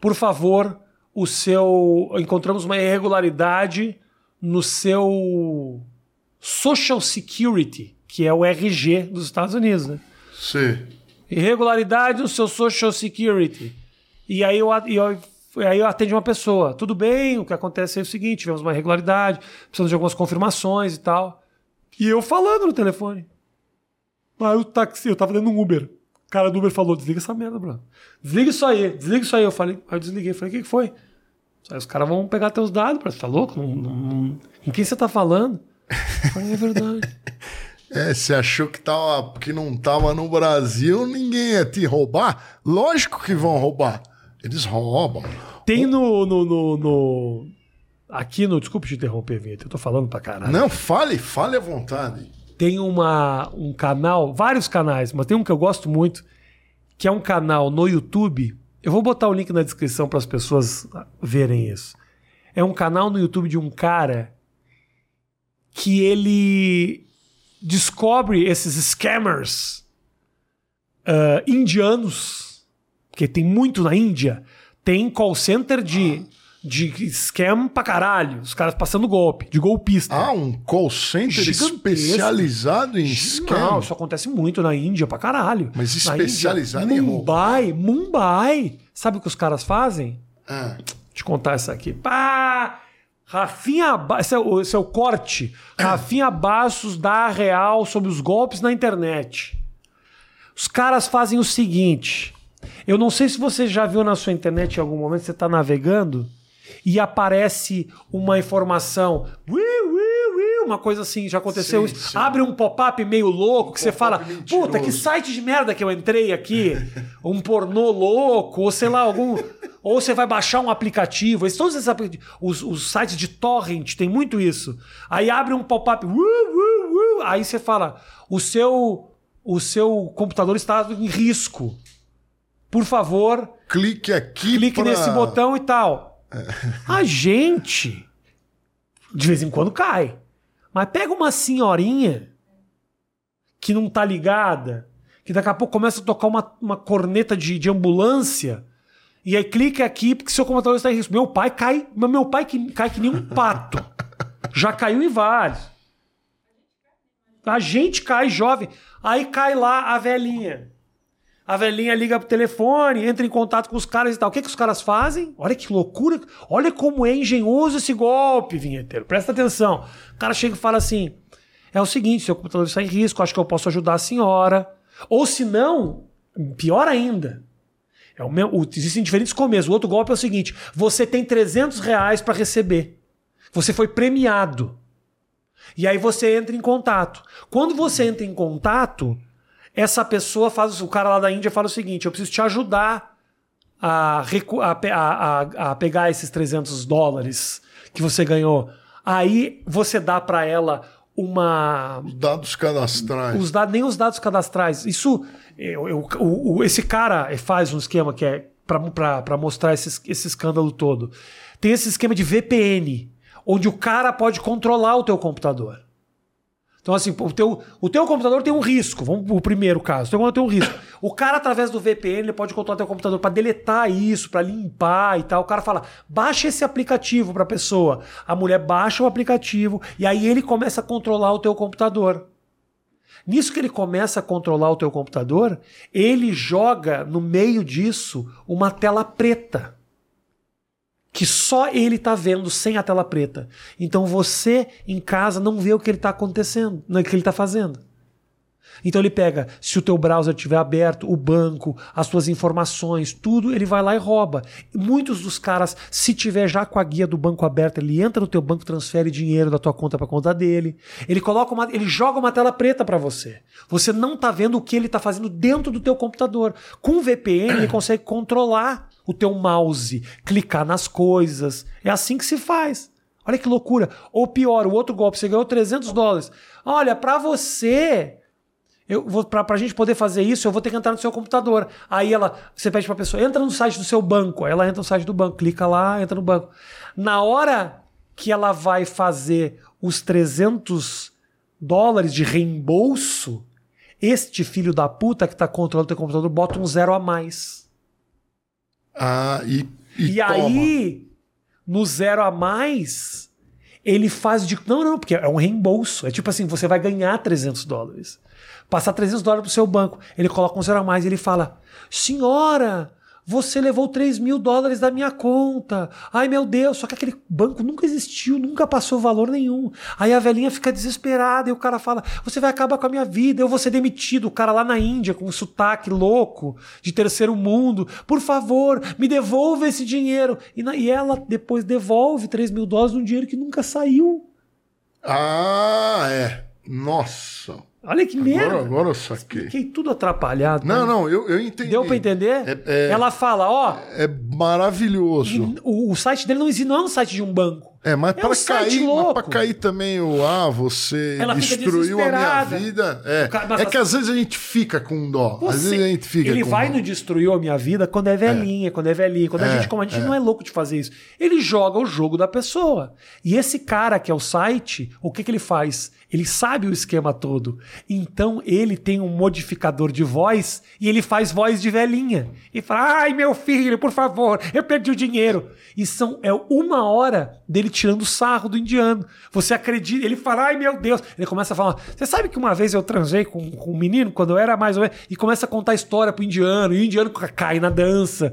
por favor, o seu. Encontramos uma irregularidade no seu Social Security, que é o RG dos Estados Unidos, né? Sim. Irregularidade no seu Social Security. E aí eu, eu, aí eu atendi uma pessoa. Tudo bem, o que acontece é o seguinte: tivemos uma irregularidade, precisamos de algumas confirmações e tal. E eu falando no telefone. Aí o táxi, eu tava dando um Uber. Cara do Uber falou: desliga essa merda, Bruno. Desliga isso aí, desliga isso aí. Eu falei, aí eu desliguei. Falei, o que, que foi? Aí os caras vão pegar teus dados. Você tá louco? Não, não, Com quem você tá falando? Eu falei, é verdade. É, você achou que, tava, que não tava no Brasil, ninguém ia te roubar? Lógico que vão roubar. Eles roubam. Tem no, no, no, no- Aqui no. Desculpe te interromper, Vinheta. Eu tô falando pra caralho. Não, fale, fale à vontade. Tem uma, um canal, vários canais, mas tem um que eu gosto muito, que é um canal no YouTube. Eu vou botar o link na descrição para as pessoas verem isso. É um canal no YouTube de um cara que ele descobre esses scammers ah, indianos, que tem muito na Índia. Tem call center de de scam pra caralho. Os caras passando golpe, de golpista. Ah, um call center especializado em scam. Não, isso acontece muito na Índia pra caralho. Mas especializado Índia, em. Mumbai, Mumbai. Sabe o que os caras fazem? Ah, Vou te contar essa aqui. Pá! Rafinha esse é, o, esse é o corte. Rafinha Bastos dá a real sobre os golpes na internet. Os caras fazem o seguinte. Eu não sei se você já viu na sua internet em algum momento, você está navegando e aparece uma informação. Uma coisa assim, já aconteceu Sim, isso. sim. Abre um pop-up meio louco que você fala: pop-up Puta, que mentiroso." site de merda que eu entrei aqui. Um pornô louco, ou sei lá, algum. Ou você vai baixar um aplicativo. Todos esses. Os, os sites de torrent tem muito isso. Aí abre um pop-up. Aí você fala: o seu, o seu computador está em risco. Por favor, clique aqui. clique pra- nesse botão e tal. A gente, de vez em quando cai. Mas pega uma senhorinha que não tá ligada, que daqui a pouco começa a tocar uma, uma corneta de, de ambulância, e aí clica aqui porque seu computador está em risco. Meu pai cai, meu pai que, cai que nem um pato. Já caiu em vários. A gente cai jovem. Aí cai lá a velhinha. A velhinha liga pro telefone, entra em contato com os caras e tal. O que, que os caras fazem? Olha que loucura. Olha como é engenhoso esse golpe, vinheteiro. Presta atenção. O cara chega e fala assim: é o seguinte, seu computador está em risco, acho que eu posso ajudar a senhora. Ou se não, pior ainda. É o o- existem diferentes começos. O outro golpe é o seguinte: você tem 300 reais para receber. Você foi premiado. E aí você entra em contato. Quando você entra em contato, essa pessoa faz. O cara lá da Índia fala o seguinte: eu preciso te ajudar a, recu- a a- a- pegar esses 300 dólares que você ganhou. Aí você dá para ela uma Dados cadastrais. os dados, nem os dados cadastrais. Isso, eu, eu- o- o- esse cara faz um esquema que é para mostrar esse, esse escândalo todo. Tem esse esquema de VPN, onde o cara pode controlar o teu computador. Então, assim, o teu, o teu computador tem um risco. Vamos pro primeiro caso. O teu computador tem um risco. O cara, através do VPN, ele pode controlar teu computador para deletar isso, para limpar e tal. O cara fala, baixa esse aplicativo para a pessoa. A mulher baixa o aplicativo e aí ele começa a controlar o teu computador. Nisso que ele começa a controlar o teu computador, ele joga no meio disso uma tela preta. Que só ele está vendo sem a tela preta. Então você em casa não vê o que ele está acontecendo, é o que ele está fazendo. Então ele pega, se o teu browser estiver aberto, o banco, as suas informações, tudo, ele vai lá e rouba. Muitos dos caras, se tiver já com a guia do banco aberta, ele entra no teu banco, transfere dinheiro da tua conta para conta dele. Ele coloca uma, ele joga uma tela preta para você. Você não tá vendo o que ele tá fazendo dentro do teu computador. Com o VPN ele consegue controlar o teu mouse, clicar nas coisas. É assim que se faz. Olha que loucura. Ou pior, o outro golpe, você ganhou 300 dólares. Olha, para você eu vou para a gente poder fazer isso, eu vou ter que entrar no seu computador. Aí ela, você pede para a pessoa, entra no site do seu banco. Aí ela entra no site do banco, clica lá, entra no banco. Na hora que ela vai fazer os 300 dólares de reembolso, este filho da puta que está controlando o teu computador bota um zero a mais. Ah, e, e, E, aí, no zero a mais, ele faz de. Não, não, porque é um reembolso. É tipo assim: você vai ganhar 300 dólares. Passar 300 dólares pro seu banco. Ele coloca um zero a mais e ele fala: Senhora, você levou 3 mil dólares da minha conta. Ai meu Deus, só que aquele banco nunca existiu, nunca passou valor nenhum. Aí a velhinha fica desesperada e o cara fala: Você vai acabar com a minha vida, eu vou ser demitido. O cara lá na Índia, com um sotaque louco de terceiro mundo, por favor, me devolva esse dinheiro. E, na- e ela depois devolve 3 mil dólares num dinheiro que nunca saiu. Ah, é. Nossa. Olha que merda. Agora, agora eu saquei. Fiquei tudo atrapalhado. Não, né? não, eu, eu entendi. Deu pra entender? É- é- Ela fala, ó, É maravilhoso. o, o site dele não existe, não é um site de um banco. É, mas É pra um cair, mas pra cair também o ah, você Ela destruiu a minha vida. É, cara- é que às vezes a gente fica com dó. às Você- vezes a gente fica ele com vai dó. no destruiu a minha vida quando é velhinha, quando é velhinha, quando a É, gente, como a gente não é louco de fazer isso. Ele joga o jogo da pessoa. E esse cara que é o site, o que, que ele faz? Ele sabe o esquema todo. Então ele tem um modificador de voz e ele faz voz de velhinha. E fala: ai, meu filho, por favor, eu perdi o dinheiro. E são, é uma hora dele tirando sarro do indiano. Você acredita? Ele fala: ai, meu Deus. Ele começa a falar: você sabe que uma vez eu transei com, com um menino quando eu era mais ou menos. E começa a contar a história pro indiano. E o indiano cai na dança.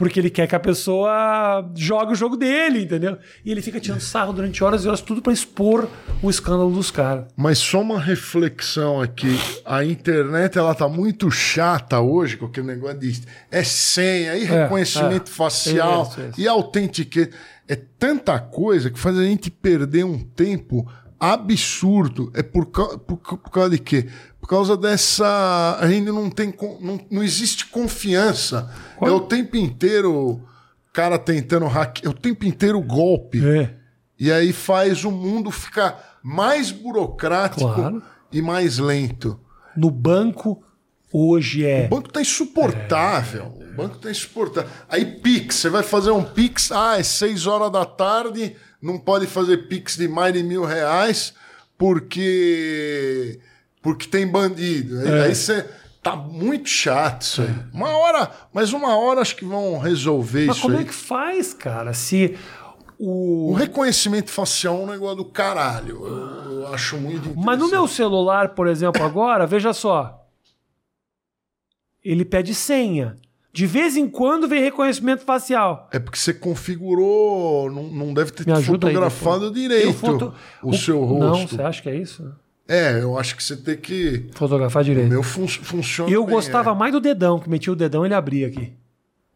Porque ele quer que a pessoa jogue o jogo dele, entendeu? E ele fica tirando sarro durante horas e horas, tudo pra expor o escândalo dos caras. Mas só uma reflexão aqui. A internet ela tá muito chata hoje com aquele negócio de é senha, e reconhecimento é. facial, Isso, isso. e autentiquete. É tanta coisa que faz a gente perder um tempo absurdo. É por, por, por causa de quê? Por causa dessa. A gente não tem. Não, não existe confiança. É o tempo inteiro cara tentando hackear. É o tempo inteiro golpe. É. E aí faz o mundo ficar mais burocrático Claro. e mais lento. No banco, hoje é. O banco tá insuportável. O banco tá insuportável. Aí Pix, você vai fazer um Pix, ah, é seis horas da tarde, não pode fazer Pix de mais de mil reais porque porque tem bandido. Aí- É. Aí você tá muito chato isso aí. Uma hora, mas uma hora acho que vão resolver Mas isso como aí. é que faz, cara? Se O o. reconhecimento facial é um negócio do caralho. Eu, eu acho muito interessante. Mas no meu celular, por exemplo, agora, veja só. Ele pede senha. De vez em quando vem reconhecimento facial. É porque você configurou, não, não deve ter aí, fotografado doutor. direito foto- o, seu Não, rosto. você acha que é isso? É, eu acho que você tem que. Fotografar O direito. meu fun funciona. Eu bem, gostava é. mais do dedão, que metia o dedão e ele abria aqui.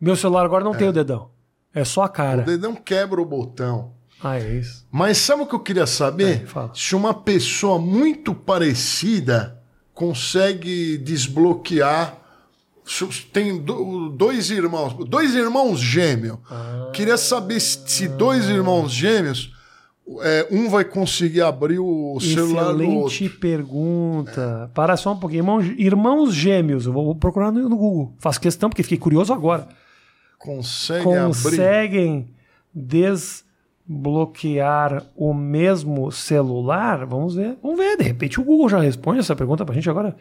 Meu celular agora não tem o dedão. É só a O cara. dedão quebra o botão. Ah, é isso. Mas sabe o que eu queria saber? É, fala. Se uma pessoa muito parecida consegue desbloquear. Tem do- dois irmãos, dois irmãos gêmeos. Ah. Queria saber se, dois irmãos gêmeos, é, um vai conseguir abrir o celular do outro. Excelente pergunta. Para só um pouquinho. Irmãos, irmãos gêmeos. Eu vou procurar no, no Google. Faço questão, porque fiquei curioso agora. Consegue. Conseguem desbloquear o mesmo celular? Vamos ver. Vamos ver. De repente o Google já responde essa pergunta pra gente agora.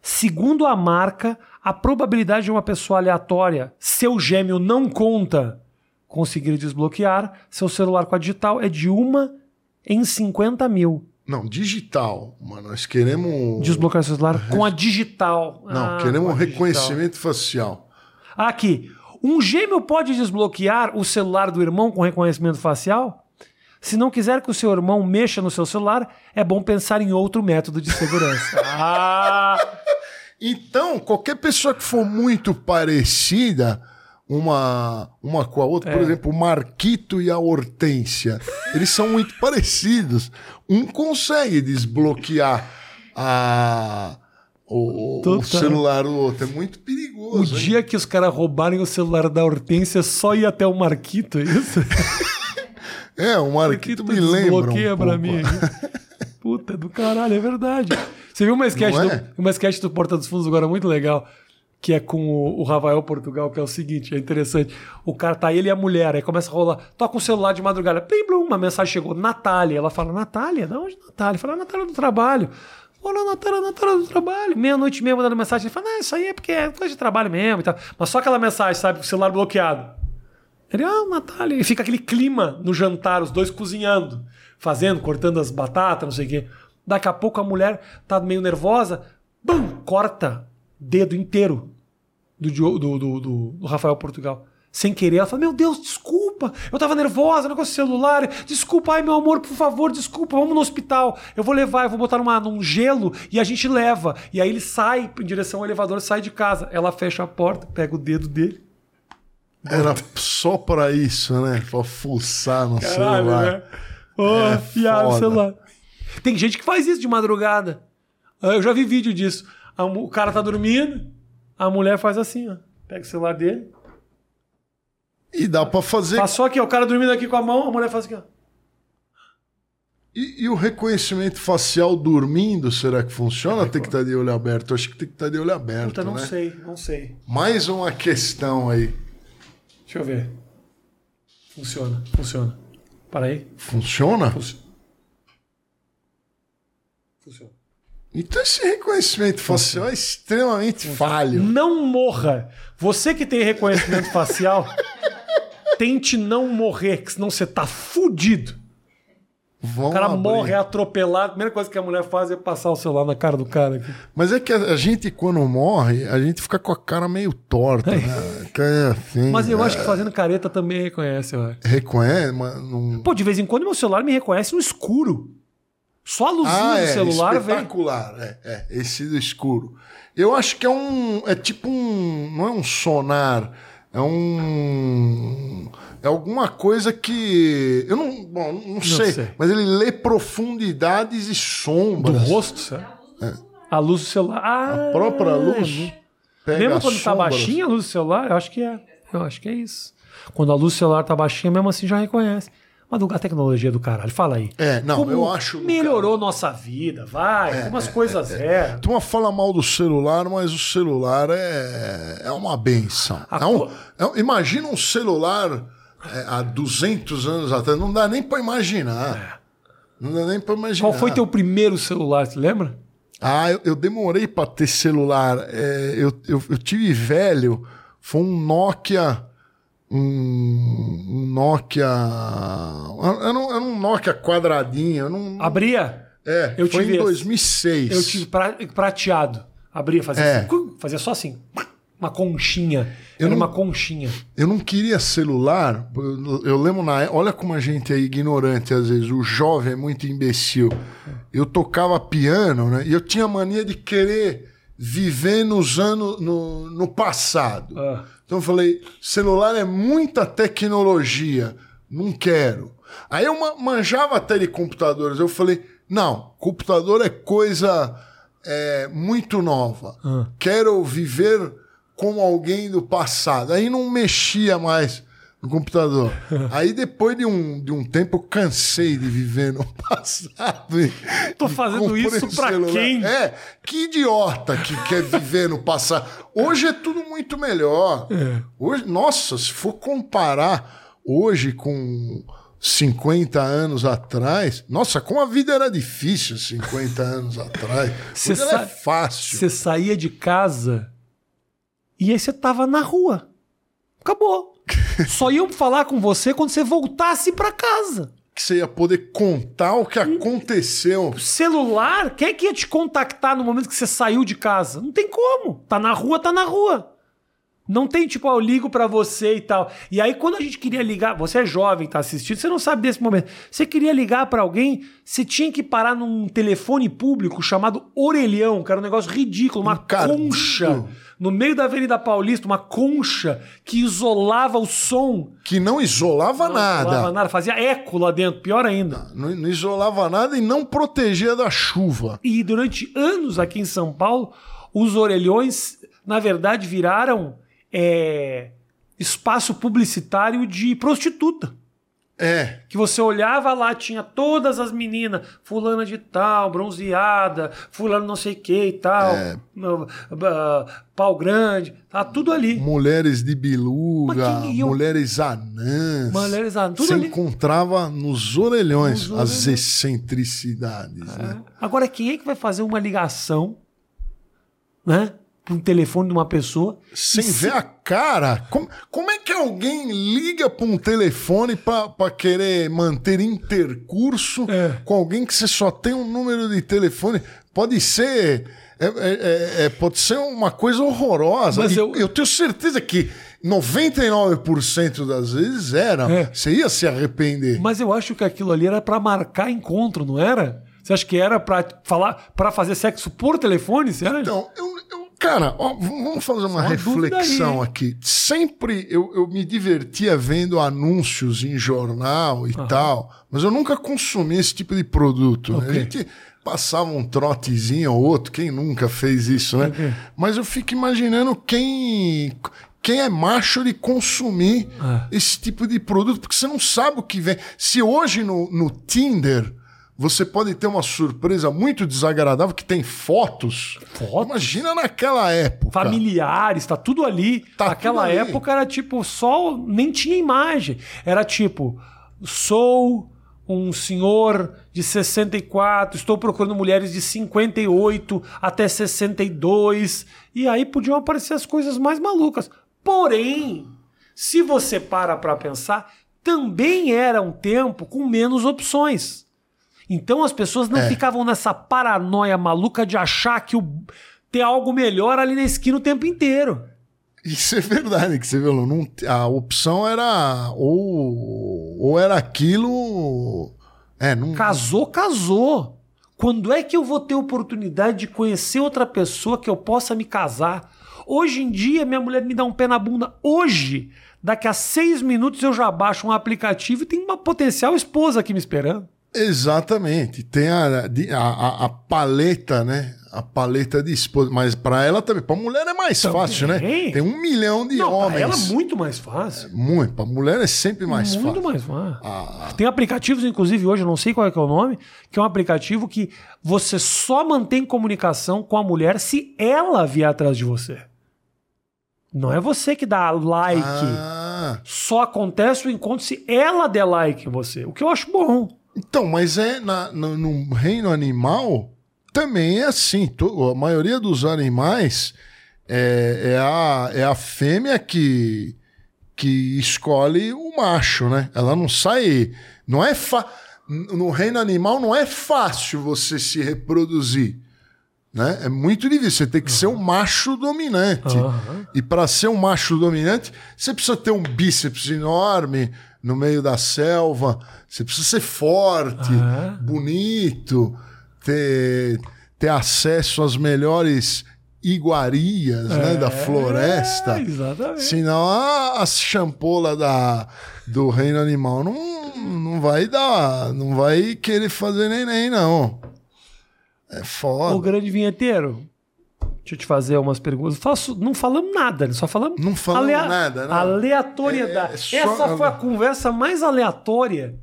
Segundo a marca, a probabilidade de uma pessoa aleatória, seu gêmeo não conta, conseguir desbloquear seu celular com a digital é de uma em 50 mil. Não, digital. Mas nós queremos. Desbloquear seu celular com a digital. Não, Ah, queremos a digital. reconhecimento facial. Aqui. Um gêmeo pode desbloquear o celular do irmão com reconhecimento facial? Se não quiser que o seu irmão mexa no seu celular, é bom pensar em outro método de segurança. ah! Então, qualquer pessoa que for muito parecida uma, uma com a outra, por É. exemplo, o Marquito e a Hortência, eles são muito parecidos. Um consegue desbloquear a, o, o celular do outro. É muito O perigoso. hein? dia que os caras roubarem o celular da Hortência, só ir até o Marquito, é isso? É, o Marquito me lembra. desbloqueia Um pra pouco. mim. Puta do caralho, é verdade. Você viu uma sketch, é? do, uma sketch do Porta dos Fundos agora muito legal, que é com o, o Rafael Portugal, que é o seguinte, é interessante. O cara tá ele e a mulher, aí começa a rolar, toca o celular de madrugada, plim, blum, uma mensagem chegou, Natália. Ela fala, Natália? Da onde Natália? Fala, Natália do trabalho. Olha, Natália, Natália do trabalho. Meia-noite meia mandando mensagem. Ele fala, não, isso aí é porque é coisa de trabalho mesmo e tal. Mas só aquela mensagem, sabe, com o celular bloqueado. Ele, ah, Natália. E fica aquele clima no jantar, os dois cozinhando, fazendo, cortando as batatas, não sei o quê. Daqui a pouco a mulher tá meio nervosa, bum, corta dedo inteiro do, do, do, do- Rafael Portugal. Sem querer, ela fala: Meu Deus, desculpa, eu tava nervosa, negócio celular. Desculpa, ai meu amor, por favor, desculpa, vamos no hospital. Eu vou levar, eu vou botar numa, num gelo e a gente leva. E aí ele sai em direção ao elevador, sai de casa. Ela fecha a porta, pega o dedo dele. Era só pra isso, né? Pra fuçar no celular. né? Oh, É afiar o foda. celular. Tem gente que faz isso de madrugada. Ah, Eu já vi vídeo disso. O cara tá dormindo, a mulher faz assim, ó. Pega o celular dele. E dá pra fazer. Passou aqui, ó, o cara dormindo aqui com a mão, a mulher faz aqui, ó. E, e o reconhecimento facial dormindo, será que funciona? Tem que estar de olho aberto. Acho que tem que estar de olho aberto. Puta, não né? sei, não sei. Mais uma questão aí. Deixa eu ver. Funciona, funciona. Para aí. Funciona? Funciona. Funciona. Então esse reconhecimento facial é extremamente falho. Não morra. Você que tem reconhecimento facial, tente não morrer, que senão você tá fudido. Vão O cara abrir. morre atropelado. A primeira coisa que a mulher faz é passar o celular na cara do cara. aqui. Mas é que a, gente, quando morre, a gente fica com a cara meio torta, né? É assim, Mas eu é, acho que fazendo careta também reconhece, eu acho. Reconhece, mas não... Pô, de vez em quando meu celular me reconhece no escuro. Só a luzinha Ah, do é, celular vem. espetacular. É, é, esse do escuro. Eu acho que é um. É tipo um. Não é um sonar. É um. É alguma coisa que. Eu não. Bom, não sei, sei. Mas ele lê profundidades e Do sombras. rosto, sabe? A luz do celular. Ah, A própria luz. é. Pega Mesmo quando tá sombras. baixinha a luz do celular, eu acho que é. Eu acho que é isso. Quando a luz do celular tá baixinha, mesmo assim já reconhece. Mas a tecnologia do caralho, fala aí. É, não, Como eu acho. Melhorou nossa vida, vai. como as coisas eram. A turma fala mal do celular, mas o celular é, é uma benção. A É um- co- é imagina um celular é, há 200 anos atrás. Não dá nem pra imaginar. Não dá nem pra imaginar. Qual foi teu primeiro celular, você lembra? Ah, eu, eu demorei pra ter celular. É, eu, eu, eu tive velho. Foi um Nokia. Um, um Nokia. Era um, era um Nokia quadradinho. eu Não, Abria? é, eu foi tive em esse. 2006. Eu tive pra- prateado. Abria, fazia É. assim. Fazia só assim. Uma conchinha. Eu Era não- uma conchinha. Eu não queria celular. Eu, eu lembro na Olha como a gente é ignorante às vezes. O jovem é muito imbecil. Eu tocava piano, né? E eu tinha mania de querer viver nos anos. no, no passado. Ah. Então eu falei: celular é muita tecnologia. Não quero. Aí eu ma- manjava até de computadores. Eu falei: não, computador é coisa é, muito nova. Ah. Quero viver como alguém do passado. Aí não mexia mais no computador. Aí depois de um, de um tempo eu cansei de viver no passado. e- Tô fazendo isso um pra quem? É, que idiota que quer viver no passado. Hoje é tudo muito melhor. É. Hoje, nossa, se for comparar hoje com 50 anos atrás, nossa, como a vida era difícil 50 anos atrás. Hoje é sa- fácil. Você saía de casa e aí você tava na rua. Acabou. Só iam falar com você quando você voltasse pra casa. Que você ia poder contar o que aconteceu. Celular, quem é que ia te contactar no momento que você saiu de casa? Não tem como. Tá na rua, tá na rua. Não tem tipo, ah, eu ligo pra você e tal. E aí, quando a gente queria ligar, você é jovem, tá assistindo, você não sabe desse momento. Você queria ligar pra alguém, você tinha que parar num telefone público chamado orelhão, que era um negócio ridículo, uma Encardido. concha. No meio da Avenida Paulista, uma concha que isolava o som. Que não isolava Não nada. isolava nada, fazia eco lá dentro, pior ainda. Não, não isolava nada e não protegia da chuva. E durante anos aqui em São Paulo, os orelhões, na verdade, viraram é, espaço publicitário de prostituta. É. Que você olhava lá, tinha todas as meninas, fulana de tal, bronzeada, fulano não sei o que e tal, no- ah, pau grande, tá tudo ali. Mulheres de biluga, eu- mulheres anãs. Mulheres anãs, tudo Você ali. encontrava nos orelhões Nos as orelhões. excentricidades. Né? Agora, quem é que vai fazer uma ligação, né? Um telefone de uma pessoa Sem ver a cara. Como, como é que alguém liga para um telefone para querer manter intercurso É. com alguém que você só tem um número de telefone? Pode ser. é- é- é- é- pode ser uma coisa horrorosa. Mas E eu- eu... tenho certeza que 99% das vezes era. É. Você ia se arrepender. Mas eu acho que aquilo ali era pra marcar encontro, não era? Você acha que era pra falar, para fazer sexo por telefone? Você acha? Então, eu, eu- cara, ó, vamos fazer uma, reflexão aqui. Sempre eu, eu me divertia vendo anúncios em jornal e tal, mas eu nunca consumi esse tipo de produto. né? A gente passava um trotezinho ou outro, quem nunca fez isso, né? Ok. Mas eu fico imaginando quem. Quem é macho de consumir Ah. esse tipo de produto, porque você não sabe o que vem. Se hoje no, no Tinder você pode ter uma surpresa muito desagradável que tem fotos. Fotos? Imagina naquela época. Familiares, tá tudo ali. Tá Naquela tudo ali. época era tipo, só. Nem tinha imagem. Era tipo, sou um senhor de 64, estou procurando mulheres de 58 até 62. E aí podiam aparecer as coisas mais malucas. Porém, se você para pra pensar, também era um tempo com menos opções. Então as pessoas não É. ficavam nessa paranoia maluca de achar que o, ter algo melhor ali na esquina o tempo inteiro. Isso é verdade, que você viu. Não, a opção era ou, ou era aquilo. É, não. Casou, casou. Quando é que eu vou ter oportunidade de conhecer outra pessoa que eu possa me casar? Hoje em dia, minha mulher me dá um pé na bunda. Hoje, daqui a seis minutos, eu já baixo um aplicativo e tem uma potencial esposa aqui me esperando. Exatamente. Tem a, a, a- paleta, né? A paleta de esposa. Mas pra ela também. Pra mulher é mais fácil, né? Tem um milhão de Não, homens. ela é muito mais fácil. Muito. Pra mulher é sempre mais muito fácil. mais fácil. Ah, Tem aplicativos, inclusive, hoje, eu não sei qual é, que é o nome, que é um aplicativo que você só mantém comunicação com a mulher se ela vier atrás de você. Não é você que dá like. ah. Só acontece o encontro se ela der like em você. O que eu acho bom. Então, mas é na, no, no reino animal também é assim. A maioria dos animais é, é, a, é a fêmea que, que escolhe o macho, né? Ela não sai. Não é fa no reino animal não é fácil você se reproduzir. Né? É muito difícil. Você tem que ser um macho dominante. Aham. E para ser um macho dominante, você precisa ter um bíceps enorme no meio da selva. Você precisa ser forte, Ah. bonito, ter, ter acesso às melhores iguarias né, da floresta. É, exatamente. Senão a, as champolas da, do reino animal não, não vai dar, não vai querer fazer neném, não. É O foda. grande vinheteiro. Deixa eu te fazer umas perguntas. Faço, não falamos nada, né? só falamos. Não falamos nada, não. Aleatoriedade. É, é só- Essa foi a conversa mais aleatória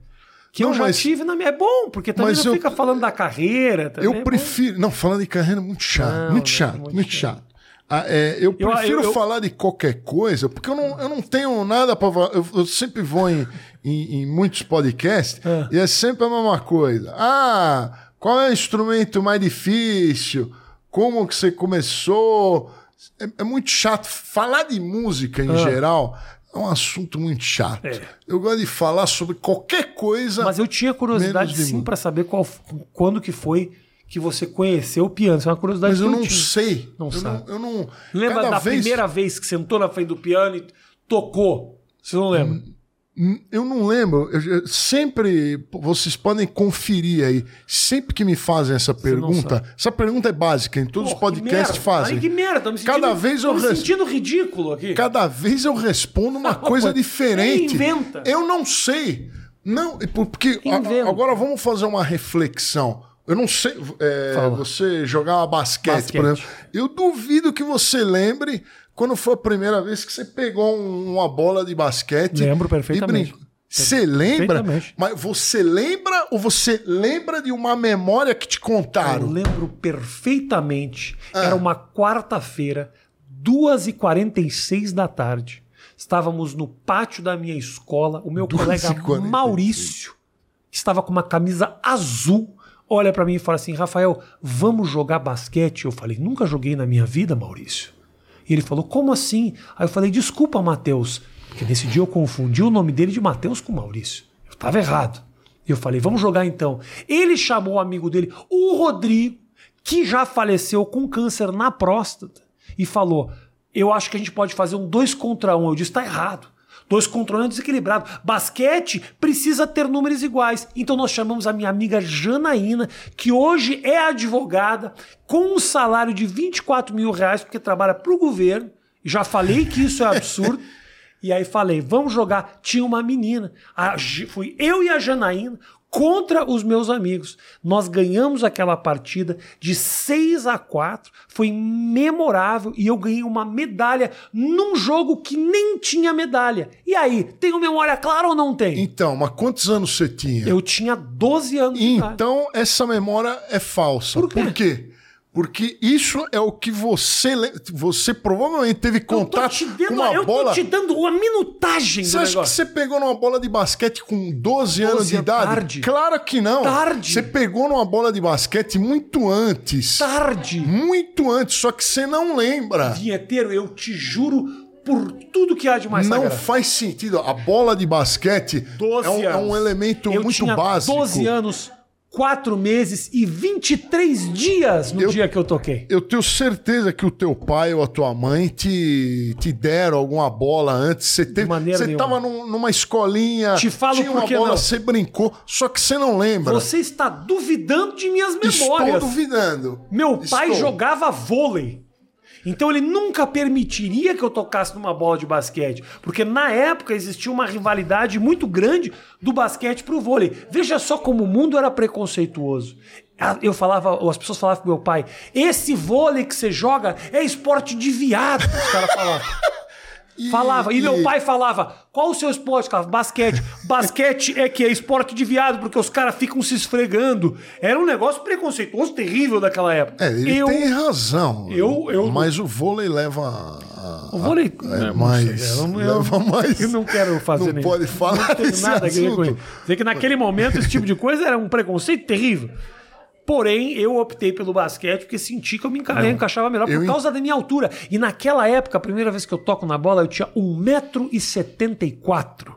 que eu Não, já mas- tive na minha. É bom, porque também não eu- fica falando da carreira. é Eu bom. prefiro. Não, falando de carreira é muito chato. Não, muito chato, muito muito, chato. chato. Ah, é, eu Eu- prefiro eu- eu- falar de qualquer coisa, porque eu não, eu não tenho nada para. Eu, eu sempre vou em, em, em muitos podcasts É. e é sempre a mesma coisa. Ah, qual é o instrumento mais difícil? Como que você começou? É, é muito chato. Falar de música em Ah. geral é um assunto muito chato. É. Eu gosto de falar sobre qualquer coisa. Mas eu tinha curiosidade sim pra saber qual, quando que foi que você conheceu o piano. Isso é uma curiosidade Mas eu não tinha. sei. Não eu sabe. Não, eu não. Lembra da vez- primeira vez que sentou na frente do piano e tocou? Você não lembra? Hum, Eu não lembro. Eu, sempre. Vocês podem conferir aí. Sempre que me fazem essa pergunta. Essa pergunta é básica. Em todos os podcasts merda. fazem. Ai, que merda. Me sentindo, Cada vez eu tô me res- sentindo ridículo aqui. Cada vez eu respondo uma coisa diferente. inventa. Eu não sei. Não, por- porque a- agora vamos fazer uma reflexão. Eu não sei. é, você jogava basquete, Basquete. por exemplo. Eu duvido que você lembre quando foi a primeira vez que você pegou um- uma bola de basquete. Lembro perfeitamente. Você lembra? Mas você lembra ou você lembra de uma memória que te Eu contaram? lembro perfeitamente. Ah. Era uma quarta-feira, 2h46 da tarde. Estávamos no pátio da minha escola. O meu colega 2h46. Maurício estava com uma camisa azul. Olha pra mim e fala assim: Rafael, vamos jogar basquete? Eu falei: Nunca joguei na minha vida, Maurício. E ele falou: Como assim? Aí eu falei: Desculpa, Matheus. Porque nesse dia eu confundi o nome dele de Matheus com Maurício. Eu estava errado. E eu falei: Vamos jogar então. Ele chamou o amigo dele, o Rodrigo, que já faleceu com câncer na próstata, e falou: Eu acho que a gente pode fazer um dois contra um. Eu disse: Tá errado. Dois contra é desequilibrado. Basquete precisa ter números iguais. Então nós chamamos a minha amiga Janaína, que hoje é advogada, com um salário de 24 mil reais, porque trabalha para o governo. Já falei que isso é absurdo. E aí falei, vamos jogar. Tinha uma menina. A fui eu e a Janaína contra os meus amigos. Nós ganhamos aquela partida de 6 a 4, foi memorável e eu ganhei uma medalha num jogo que nem tinha medalha. E aí, tenho memória clara ou não tem? Então, mas quantos anos você tinha? Eu tinha 12 anos. Então, essa memória é falsa. Por quê? Por quê? Porque isso é o que você você provavelmente teve Eu contato te com dando, uma eu bola. tô te dando uma minutagem Você acha que negócio. você pegou numa bola de basquete com 12 anos 12 de idade? tarde. Claro que não. Tarde. Você pegou numa bola de basquete muito antes. Tarde. Muito antes, só que você não lembra. Vinheteiro, eu te juro por tudo que há de mais não sagrado. faz sentido. A bola de basquete 12 é um, é anos. um elemento eu muito básico. 12 anos, 4 meses e 23 dias no Eu- dia que eu toquei. Eu tenho certeza que o teu pai ou a tua mãe te, te deram alguma bola antes. Você teve, maneira você nenhuma. tava num- numa escolinha, Te falo tinha uma bola, não. você brincou, só que você não lembra. Você está duvidando de minhas memórias. Estou duvidando. Meu pai Estou. jogava vôlei. Então ele nunca permitiria que eu tocasse numa bola de basquete, porque na época existia uma rivalidade muito grande do basquete pro vôlei. Veja só como o mundo era preconceituoso. Ah, Eu falava, as pessoas falavam pro meu pai: "Esse vôlei que você joga é esporte de viado", os caras falavam. Falava. E meu pai falava: qual o seu esporte? Cara, basquete. Basquete é que é esporte de viado, porque os caras ficam se esfregando. Era um negócio preconceituoso, terrível daquela época. É, ele eu, tem razão. eu- eu- mas o vôlei leva. a- O vôlei. É, eu não mais- sei, eu leva mais- eu não quero fazer Não nem- pode falar Não tenho desse nada a ver com assunto. isso. Dizer que naquele momento esse tipo de coisa era um preconceito terrível. Porém, eu optei pelo basquete porque senti que eu me enca- eu encaixava melhor por en- causa da minha altura. E naquela época, a primeira vez que eu toco na bola, eu tinha 1,74m. Eu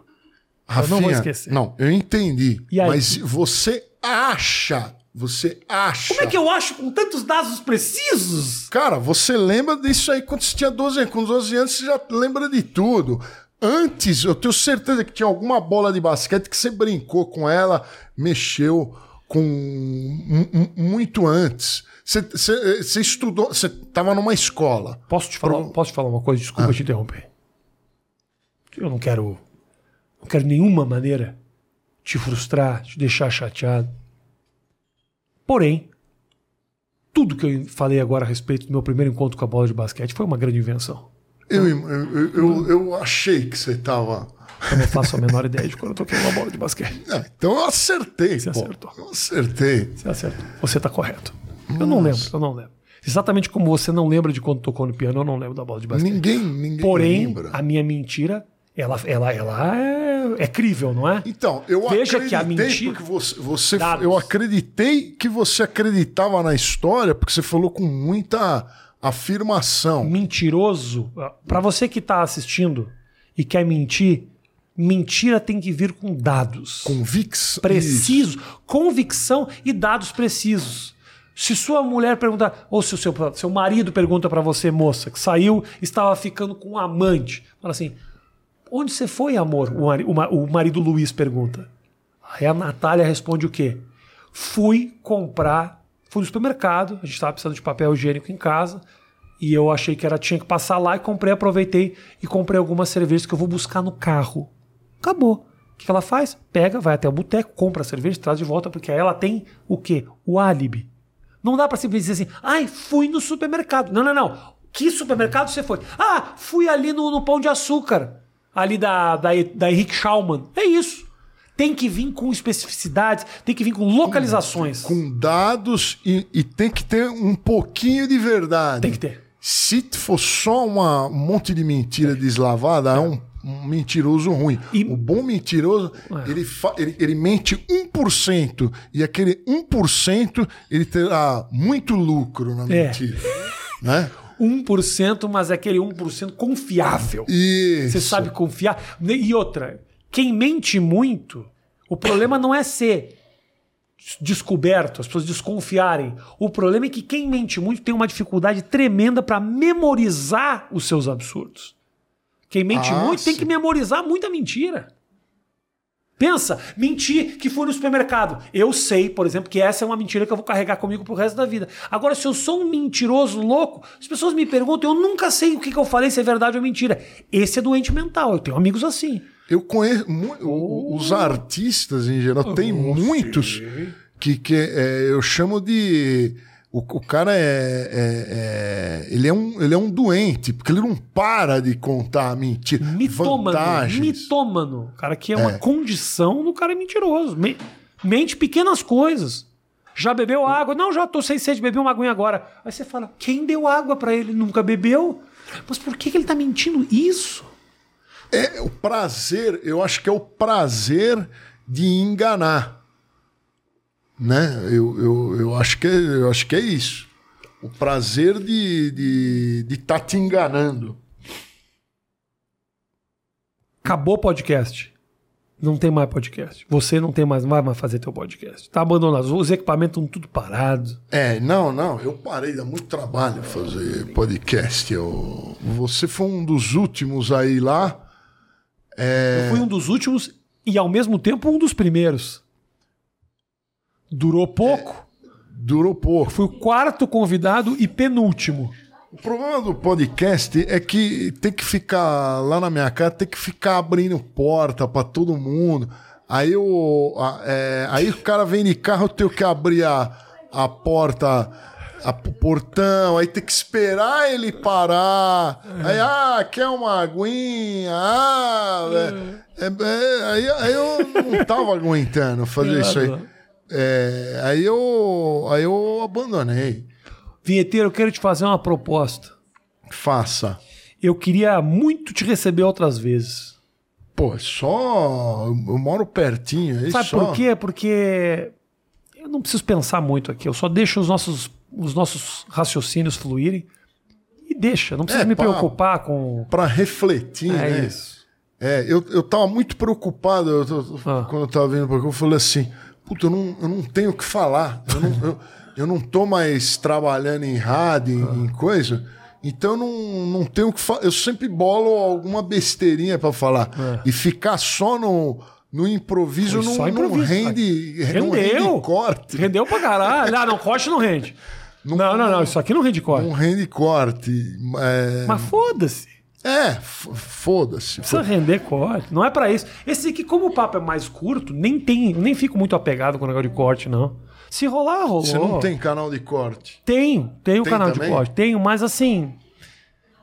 não vou Rafinha, esquecer. Não, eu entendi. Mas você acha. Você acha. Como é que eu acho com tantos dados precisos? Cara, você lembra disso aí quando você tinha 12 anos. Com 12 anos você já lembra de tudo. Antes, eu tenho certeza que tinha alguma bola de basquete que você brincou com ela, mexeu com mu- mu- muito antes. Você, estudou, você estava numa escola. Posso te falar, posso te falar uma coisa? Desculpa te interromper. Eu não quero. Não quero de nenhuma maneira te frustrar, te deixar chateado. Porém, tudo que eu falei agora a respeito do meu primeiro encontro com a bola de basquete foi uma grande invenção. Eu, eu, eu, eu- eu achei que você estava. Eu não faço a menor ideia de quando eu toquei uma bola de basquete. Ah, então eu acertei. Você pô. acertou. Eu acertei. Você acertou. Você tá correto. Eu não lembro, eu não lembro. Exatamente como você não lembra de quando tocou no piano, eu não lembro da bola de basquete. Ninguém, ninguém Porém, lembra. a minha mentira, ela, ela, ela é, é crível, não é? Então, eu Veja acreditei que a mentira- porque você, você Dados. eu acreditei que você acreditava na história porque você falou com muita afirmação. Mentiroso, Pra você que tá assistindo e quer mentir, mentira tem que vir com dados Convicção. precisos, convicção e dados precisos. Se sua mulher perguntar, ou se o seu, seu marido pergunta pra você, moça, que saiu, estava ficando com um amante, fala assim: onde você foi, amor? O marido Luiz pergunta. Aí a Natália responde o quê? Fui comprar, fui no supermercado, a gente estava precisando de papel higiênico em casa, e eu achei que era tinha que passar lá e comprei, aproveitei e comprei algumas cervejas que eu vou buscar no carro. Acabou. O que ela faz? Pega, vai até o boteco, compra a cerveja, traz de volta, porque aí ela tem o quê? O álibi. Não dá pra simplesmente dizer assim, ai, fui no supermercado. Não, não, não. Que supermercado você foi? Ah, fui ali no, no Pão de Açúcar, ali da, da, da Henrique Schaumann. É isso. Tem que vir com especificidades, tem que vir com localizações. Com dados e, e tem que ter um pouquinho de verdade. Tem que ter. Se for só uma, um monte de mentira deslavada, é um, um mentiroso ruim. E- O bom mentiroso, É. ele, fa- ele, ele mente 1%. E aquele 1% ele terá muito lucro na É. mentira. Né? 1%, mas é aquele 1% confiável. Isso. Você sabe confiar. E outra, quem mente muito, o problema não é ser descoberto, as pessoas desconfiarem. O problema é que quem mente muito tem uma dificuldade tremenda para memorizar os seus absurdos. Quem mente Ah, muito tem sim. que memorizar muita mentira. Pensa, mentir que fui no supermercado. Eu sei, por exemplo, que essa é uma mentira que eu vou carregar comigo pro resto da vida. Agora, se eu sou um mentiroso louco, as pessoas me perguntam, eu nunca sei o que, que eu falei, se é verdade ou mentira. Esse é doente mental, eu tenho amigos assim. Eu conheço mu- o- os artistas em geral, tem muitos que, que é, eu chamo de. O, o cara é, é- é- ele, é um, ele é um doente, porque ele não para de contar mentira. Mitômano. vantagens. Mitômano. Cara, que é uma É. condição do cara mentiroso. Me- Mente pequenas coisas. Já bebeu água? Não, já tô sem sede, bebi uma aguinha agora. Aí você fala, quem deu água pra ele? Nunca bebeu? Mas por que, que ele tá mentindo isso? É o prazer, eu acho que é o prazer de enganar. Né? Eu, eu, eu, acho, que, é- eu acho que é isso. O prazer de estar de, de tá te enganando. Acabou o podcast. Não tem mais podcast. Você não tem mais, não vai mais fazer teu podcast. Tá abandonado. Os equipamentos estão tudo parados. É, não, não, eu parei, dá muito trabalho fazer podcast. Eu, você foi um dos últimos aí lá. É. Eu fui um dos últimos e, ao mesmo tempo, um dos primeiros. Durou pouco. Durou pouco. Fui o quarto convidado e penúltimo. O problema do podcast é que tem que ficar lá na minha casa, tem que ficar abrindo porta pra todo mundo. Aí o, é, aí o cara vem de carro, eu tenho que abrir a, a porta, a, portão, aí tem que esperar ele parar. Aí, ah, quer uma aguinha? Ah, é, é, é, aí, aí eu não tava aguentando fazer isso aí. É, aí eu, aí eu abandonei. Vinheteiro, eu quero te fazer uma proposta. Faça. Eu queria muito te receber outras vezes. Pô, é só. Eu moro pertinho. Sabe só... por quê? Porque eu não preciso pensar muito aqui. Eu só deixo os nossos, os nossos raciocínios fluírem e deixa. Não precisa É, me pá. preocupar com. Pra refletir, É né? isso. É, eu, eu tava muito preocupado eu tô- Ah. quando eu tava vindo pra cá. Eu falei assim: puta, eu não, eu não tenho o que falar. Eu não, eu, eu não tô mais trabalhando em rádio, em, em coisa. Então eu não, não tenho o que falar. Eu sempre bolo alguma besteirinha pra falar. E ficar só no, no improviso É. Não, só não improviso, rende, não Rendeu. rende corte. Rendeu pra caralho. Ah, não, corte não rende. Não, não, não. Isso aqui não rende corte. Não rende corte. É, Mas foda-se. é foda-se. Precisa render corte. Não é pra isso. Esse aqui, como o papo é mais curto, nem tem. Nem fico muito apegado com o negócio de corte, não. Se rolar, rolou. Você não tem canal de corte. Tenho, tenho Tem canal também? de corte. Tenho, mas assim.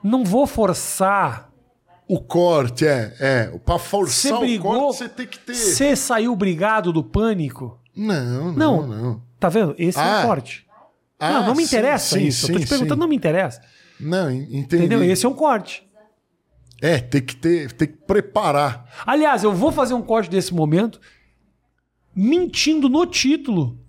Não vou forçar. O corte, é, é. Pra forçar o brigou. corte, você tem que ter. Você saiu brigado do pânico. Não, Não. não, não. Tá vendo? Esse é Ah. o corte. Ah, não, não me sim, interessa sim, isso. eu tô sim, te perguntando, sim. não me interessa. Não, en- entendi. Entendeu? Esse é um corte. É, tem que ter, tem que preparar. Aliás, eu vou fazer um corte desse momento mentindo no título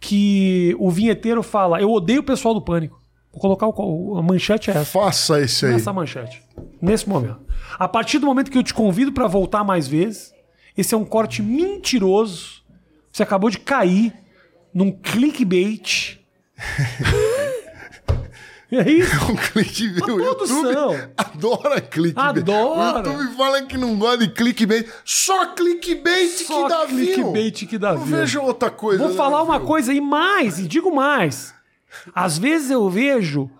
que o vinheteiro fala: Eu odeio o pessoal do pânico. Vou colocar o, a manchete é essa. Faça esse aí. Nessa manchete. Nesse momento. A partir do momento que eu te convido para voltar mais vezes, esse é um corte mentiroso. Você acabou de cair num clickbait. É isso? Um clickbait. O todos YouTube adora clickbait. Adora. O YouTube fala que não gosta de clickbait. Só clickbait Só que dá view. clickbait que dá Não view. vejo outra coisa. Vou né, falar uma view. coisa e mais, e digo mais. Às vezes eu vejo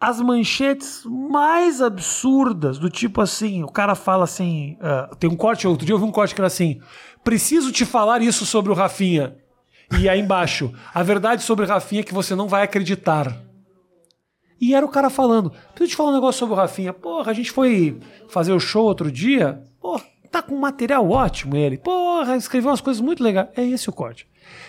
as manchetes mais absurdas, do tipo assim, o cara fala assim, ah, tem um corte, outro dia eu vi um corte que era assim, preciso te falar isso sobre o Rafinha. E aí embaixo, a verdade sobre o Rafinha é que você não vai acreditar. E era o cara falando, preciso te falar um negócio sobre o Rafinha. Porra, a gente foi fazer o show outro dia, porra, tá com um material ótimo ele. Porra, escreveu umas coisas muito legais. É esse o corte.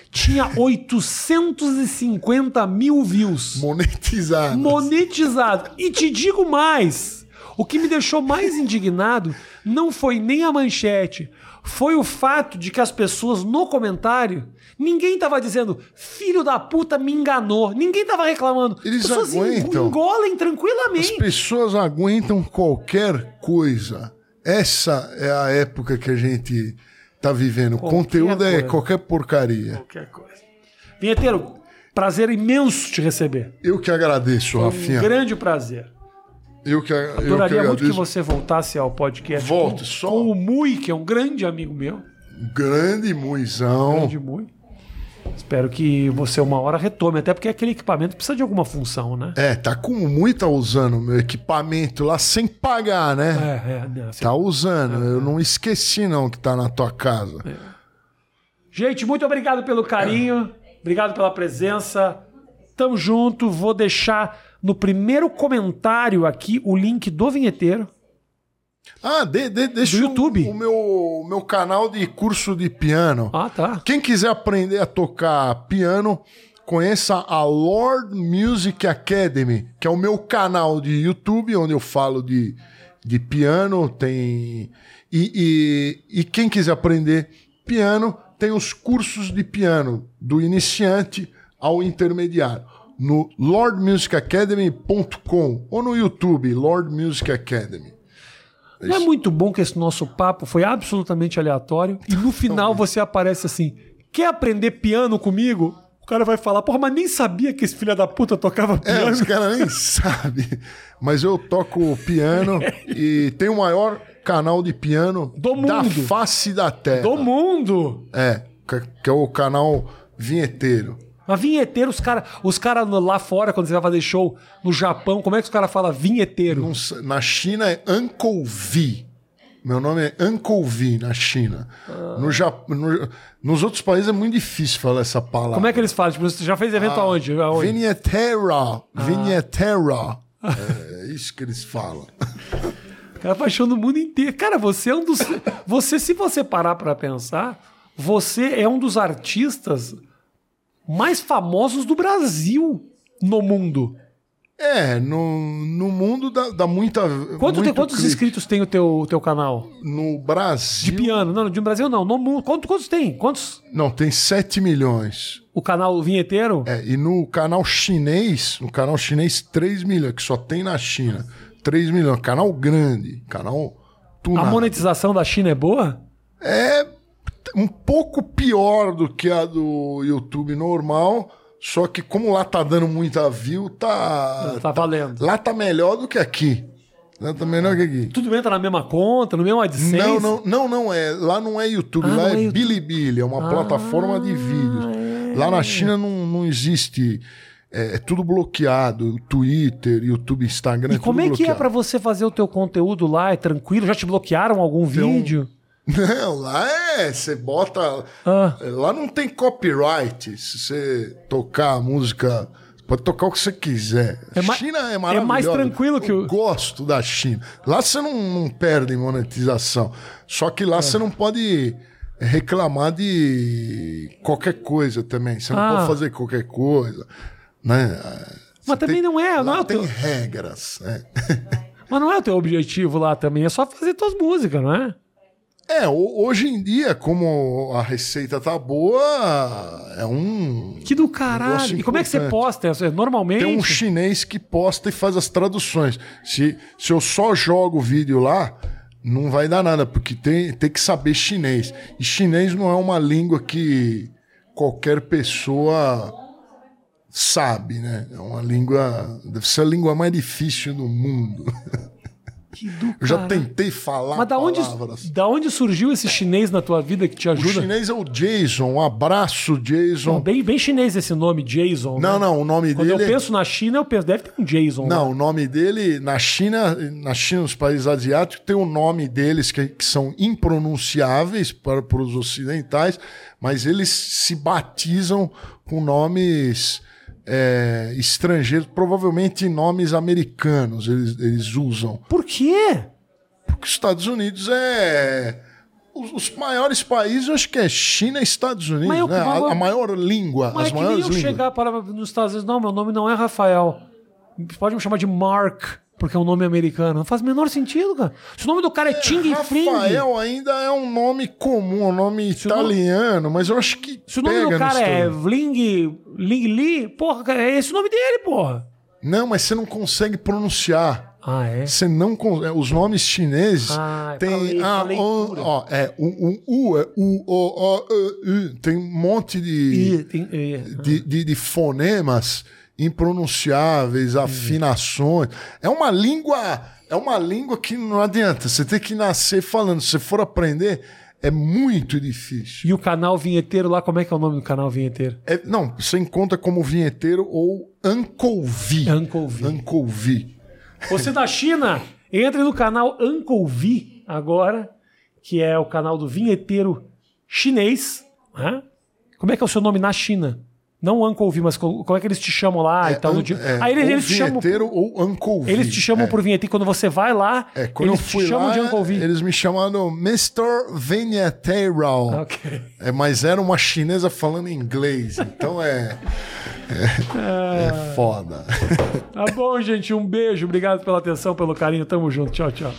Tinha 850 mil views Monetizado. monetizado. E te digo mais: o que me deixou mais indignado não foi nem a manchete, foi o fato de que as pessoas no comentário. Ninguém tava dizendo, filho da puta me enganou. Ninguém tava reclamando. Eles As pessoas aguentam. engolem As tranquilamente. pessoas aguentam qualquer coisa. Essa é a época que a gente tá vivendo. Qualquer Conteúdo é coisa. qualquer porcaria. Qualquer coisa. Vinheteiro, prazer imenso te receber. Eu que agradeço, Um Rafinha. grande prazer. Eu que, eu que Adoraria muito que você voltasse ao podcast Volte, com, só- com o Mui, que é um grande amigo meu. Grande muizão. Grande Mui. Espero que você uma hora retome, até porque aquele equipamento precisa de alguma função, né? É, tá com muita usando meu equipamento lá sem pagar, né? É, é. não, assim- Tá usando. Eu não esqueci, não, que tá na tua casa. Gente, muito obrigado pelo carinho, obrigado pela presença. Tamo junto. Vou deixar no primeiro comentário aqui o link do vinheteiro. Ah, de, de, deixa Do o- YouTube. O, meu, o meu canal de curso de piano. Ah, tá. Quem quiser aprender a tocar piano, conheça a Lord Music Academy, que é o meu canal de YouTube, onde eu falo de, de piano. Tem e, e, e quem quiser aprender piano, tem os cursos de piano, do iniciante ao intermediário. No lordmusicacademy.com ou no YouTube, Lord Music Academy. Não é muito bom que esse nosso papo foi absolutamente aleatório e no final você aparece assim: quer aprender piano comigo? O cara vai falar, porra, mas nem sabia que esse filho da puta tocava É, piano. os caras nem sabem. Mas eu toco piano e tenho o maior canal de piano Do da mundo. face da terra. Do mundo! É, que é o canal Vinheteiro. A vinheteiro, os caras os cara lá fora, quando você vai fazer show no Japão, como é que os caras falam vinheteiro? Não Na China é Uncle V. Meu nome é Uncle V na China. No Jap... no- Nos outros países é muito difícil falar essa palavra. Como é que eles falam? Tipo, você já fez evento aonde? aonde? Vinhetera. Vinhetera. É isso que eles falam. O cara paixão no mundo inteiro. Cara, você é um dos. Você, se você parar pra pensar, você é um dos artistas mais famosos do Brasil no mundo. É, no, no mundo dá, dá muita. Quanto tem- quantos clique. inscritos tem o teu, teu canal? No De Brasil. piano. Não, de Brasil não. No mundo. Quanto- quantos tem? Quantos? Não, tem 7 milhões. O canal vinheteiro? É, e no canal chinês, no canal chinês, 3 milhões, que só tem na China. 3 milhões. Canal grande. Canal A tunado. monetização da China é boa? É um pouco pior do que a do YouTube normal. Só que como lá tá dando muita view, tá. Tá valendo. Lá tá melhor do que aqui. Lá tá melhor que aqui. Tudo entra na mesma conta, no mesmo AdSense? Não, não, não, não é. Lá não é YouTube, Ah, lá é, é YouTube. Bilibili, é uma plataforma de vídeos. Lá na China não, não existe. É, é tudo bloqueado. Twitter, YouTube, Instagram. E é como tudo é que é bloqueado. pra você fazer o teu conteúdo lá? É tranquilo? Já te bloquearam algum um vídeo? Não, lá é. Você bota. Ah. Lá não tem copyright. Se você tocar a música. você Pode tocar o que você quiser. É China é é maravilhosa. mais tranquilo que o- Eu gosto da China. Lá você não, não perde monetização. Só que lá É. você não pode reclamar de qualquer coisa também. Você não Ah. pode fazer qualquer coisa. Né? Mas também não é, Lá não é tem teu- regras. né? Mas não é o teu objetivo lá também, é só fazer tuas músicas, não é? É, ho- hoje em dia, como a receita tá boa, é um. Que do caralho. E como é que você posta? É, Normalmente. Tem um chinês que posta e faz as traduções. Se, se eu só jogo o vídeo lá, não vai dar nada, porque tem, tem que saber chinês. E chinês não é uma língua que qualquer pessoa sabe, né? É uma língua. Deve ser a língua mais difícil do mundo. Que do Eu já tentei falar Mas da onde, palavras. da onde surgiu esse chinês na tua vida que te O ajuda? chinês é o Jason. Um abraço, Jason. Bem, bem chinês esse nome, Jason. Não, né? não, o nome Quando dele. eu penso na China, eu penso, deve ter um Jason. Não, lá. o nome dele, na China, na China, nos países asiáticos, tem o nome deles que, que são impronunciáveis para, para os ocidentais, mas eles se batizam com nomes é, estrangeiros, provavelmente nomes americanos eles, eles usam. Por quê? Porque os Estados Unidos é. Os, maiores países, eu acho que é China e Estados Unidos, eu- né? eu- A, a maior língua, Mas as é que nem maiores eu línguas. chegar para nos Estados Unidos, não, meu nome não é Rafael. Pode me chamar de Mark, porque é um nome americano. Não faz o menor sentido, cara. Se o nome do cara é Ting Fling. Rafael ainda é um nome comum, um nome nome- italiano, mas eu acho que. Se o nome do cara é. Vling, Ling Li, porra, é esse o nome dele, porra. Não, mas você não consegue pronunciar. Ah, é? Você não é, Os nomes chineses Ah, é tem. ah, o, ó, é, o, o U é U, O, O. Tem um monte de, é, de, de, de fonemas impronunciáveis, afinações. É uma língua. É uma língua que não adianta. Você tem que nascer falando. Se você for aprender, É muito difícil. E o canal vinheteiro lá, como é que é o nome do canal vinheteiro? É, não, você encontra como vinheteiro ou V. Uncle V. Você da China, entre no canal V agora, que é o canal do vinheteiro chinês. né? Como é que é o seu nome na China? Não Uncle V, mas co- como é que eles te chamam lá e tal? un- dia- é, Aí eles, ou eles te chamam. vinheteiro ou Uncle V. Eles te chamam é. por vinheteiro. Quando você vai lá, É, quando eles eu fui te chamam lá, de Uncle V. eles me chamaram Mr. Vinheteiro. Ok. É, mas era uma chinesa falando inglês, então é. É, é foda. Tá bom, gente. Um beijo. Obrigado pela atenção, pelo carinho. Tamo junto. Tchau, tchau.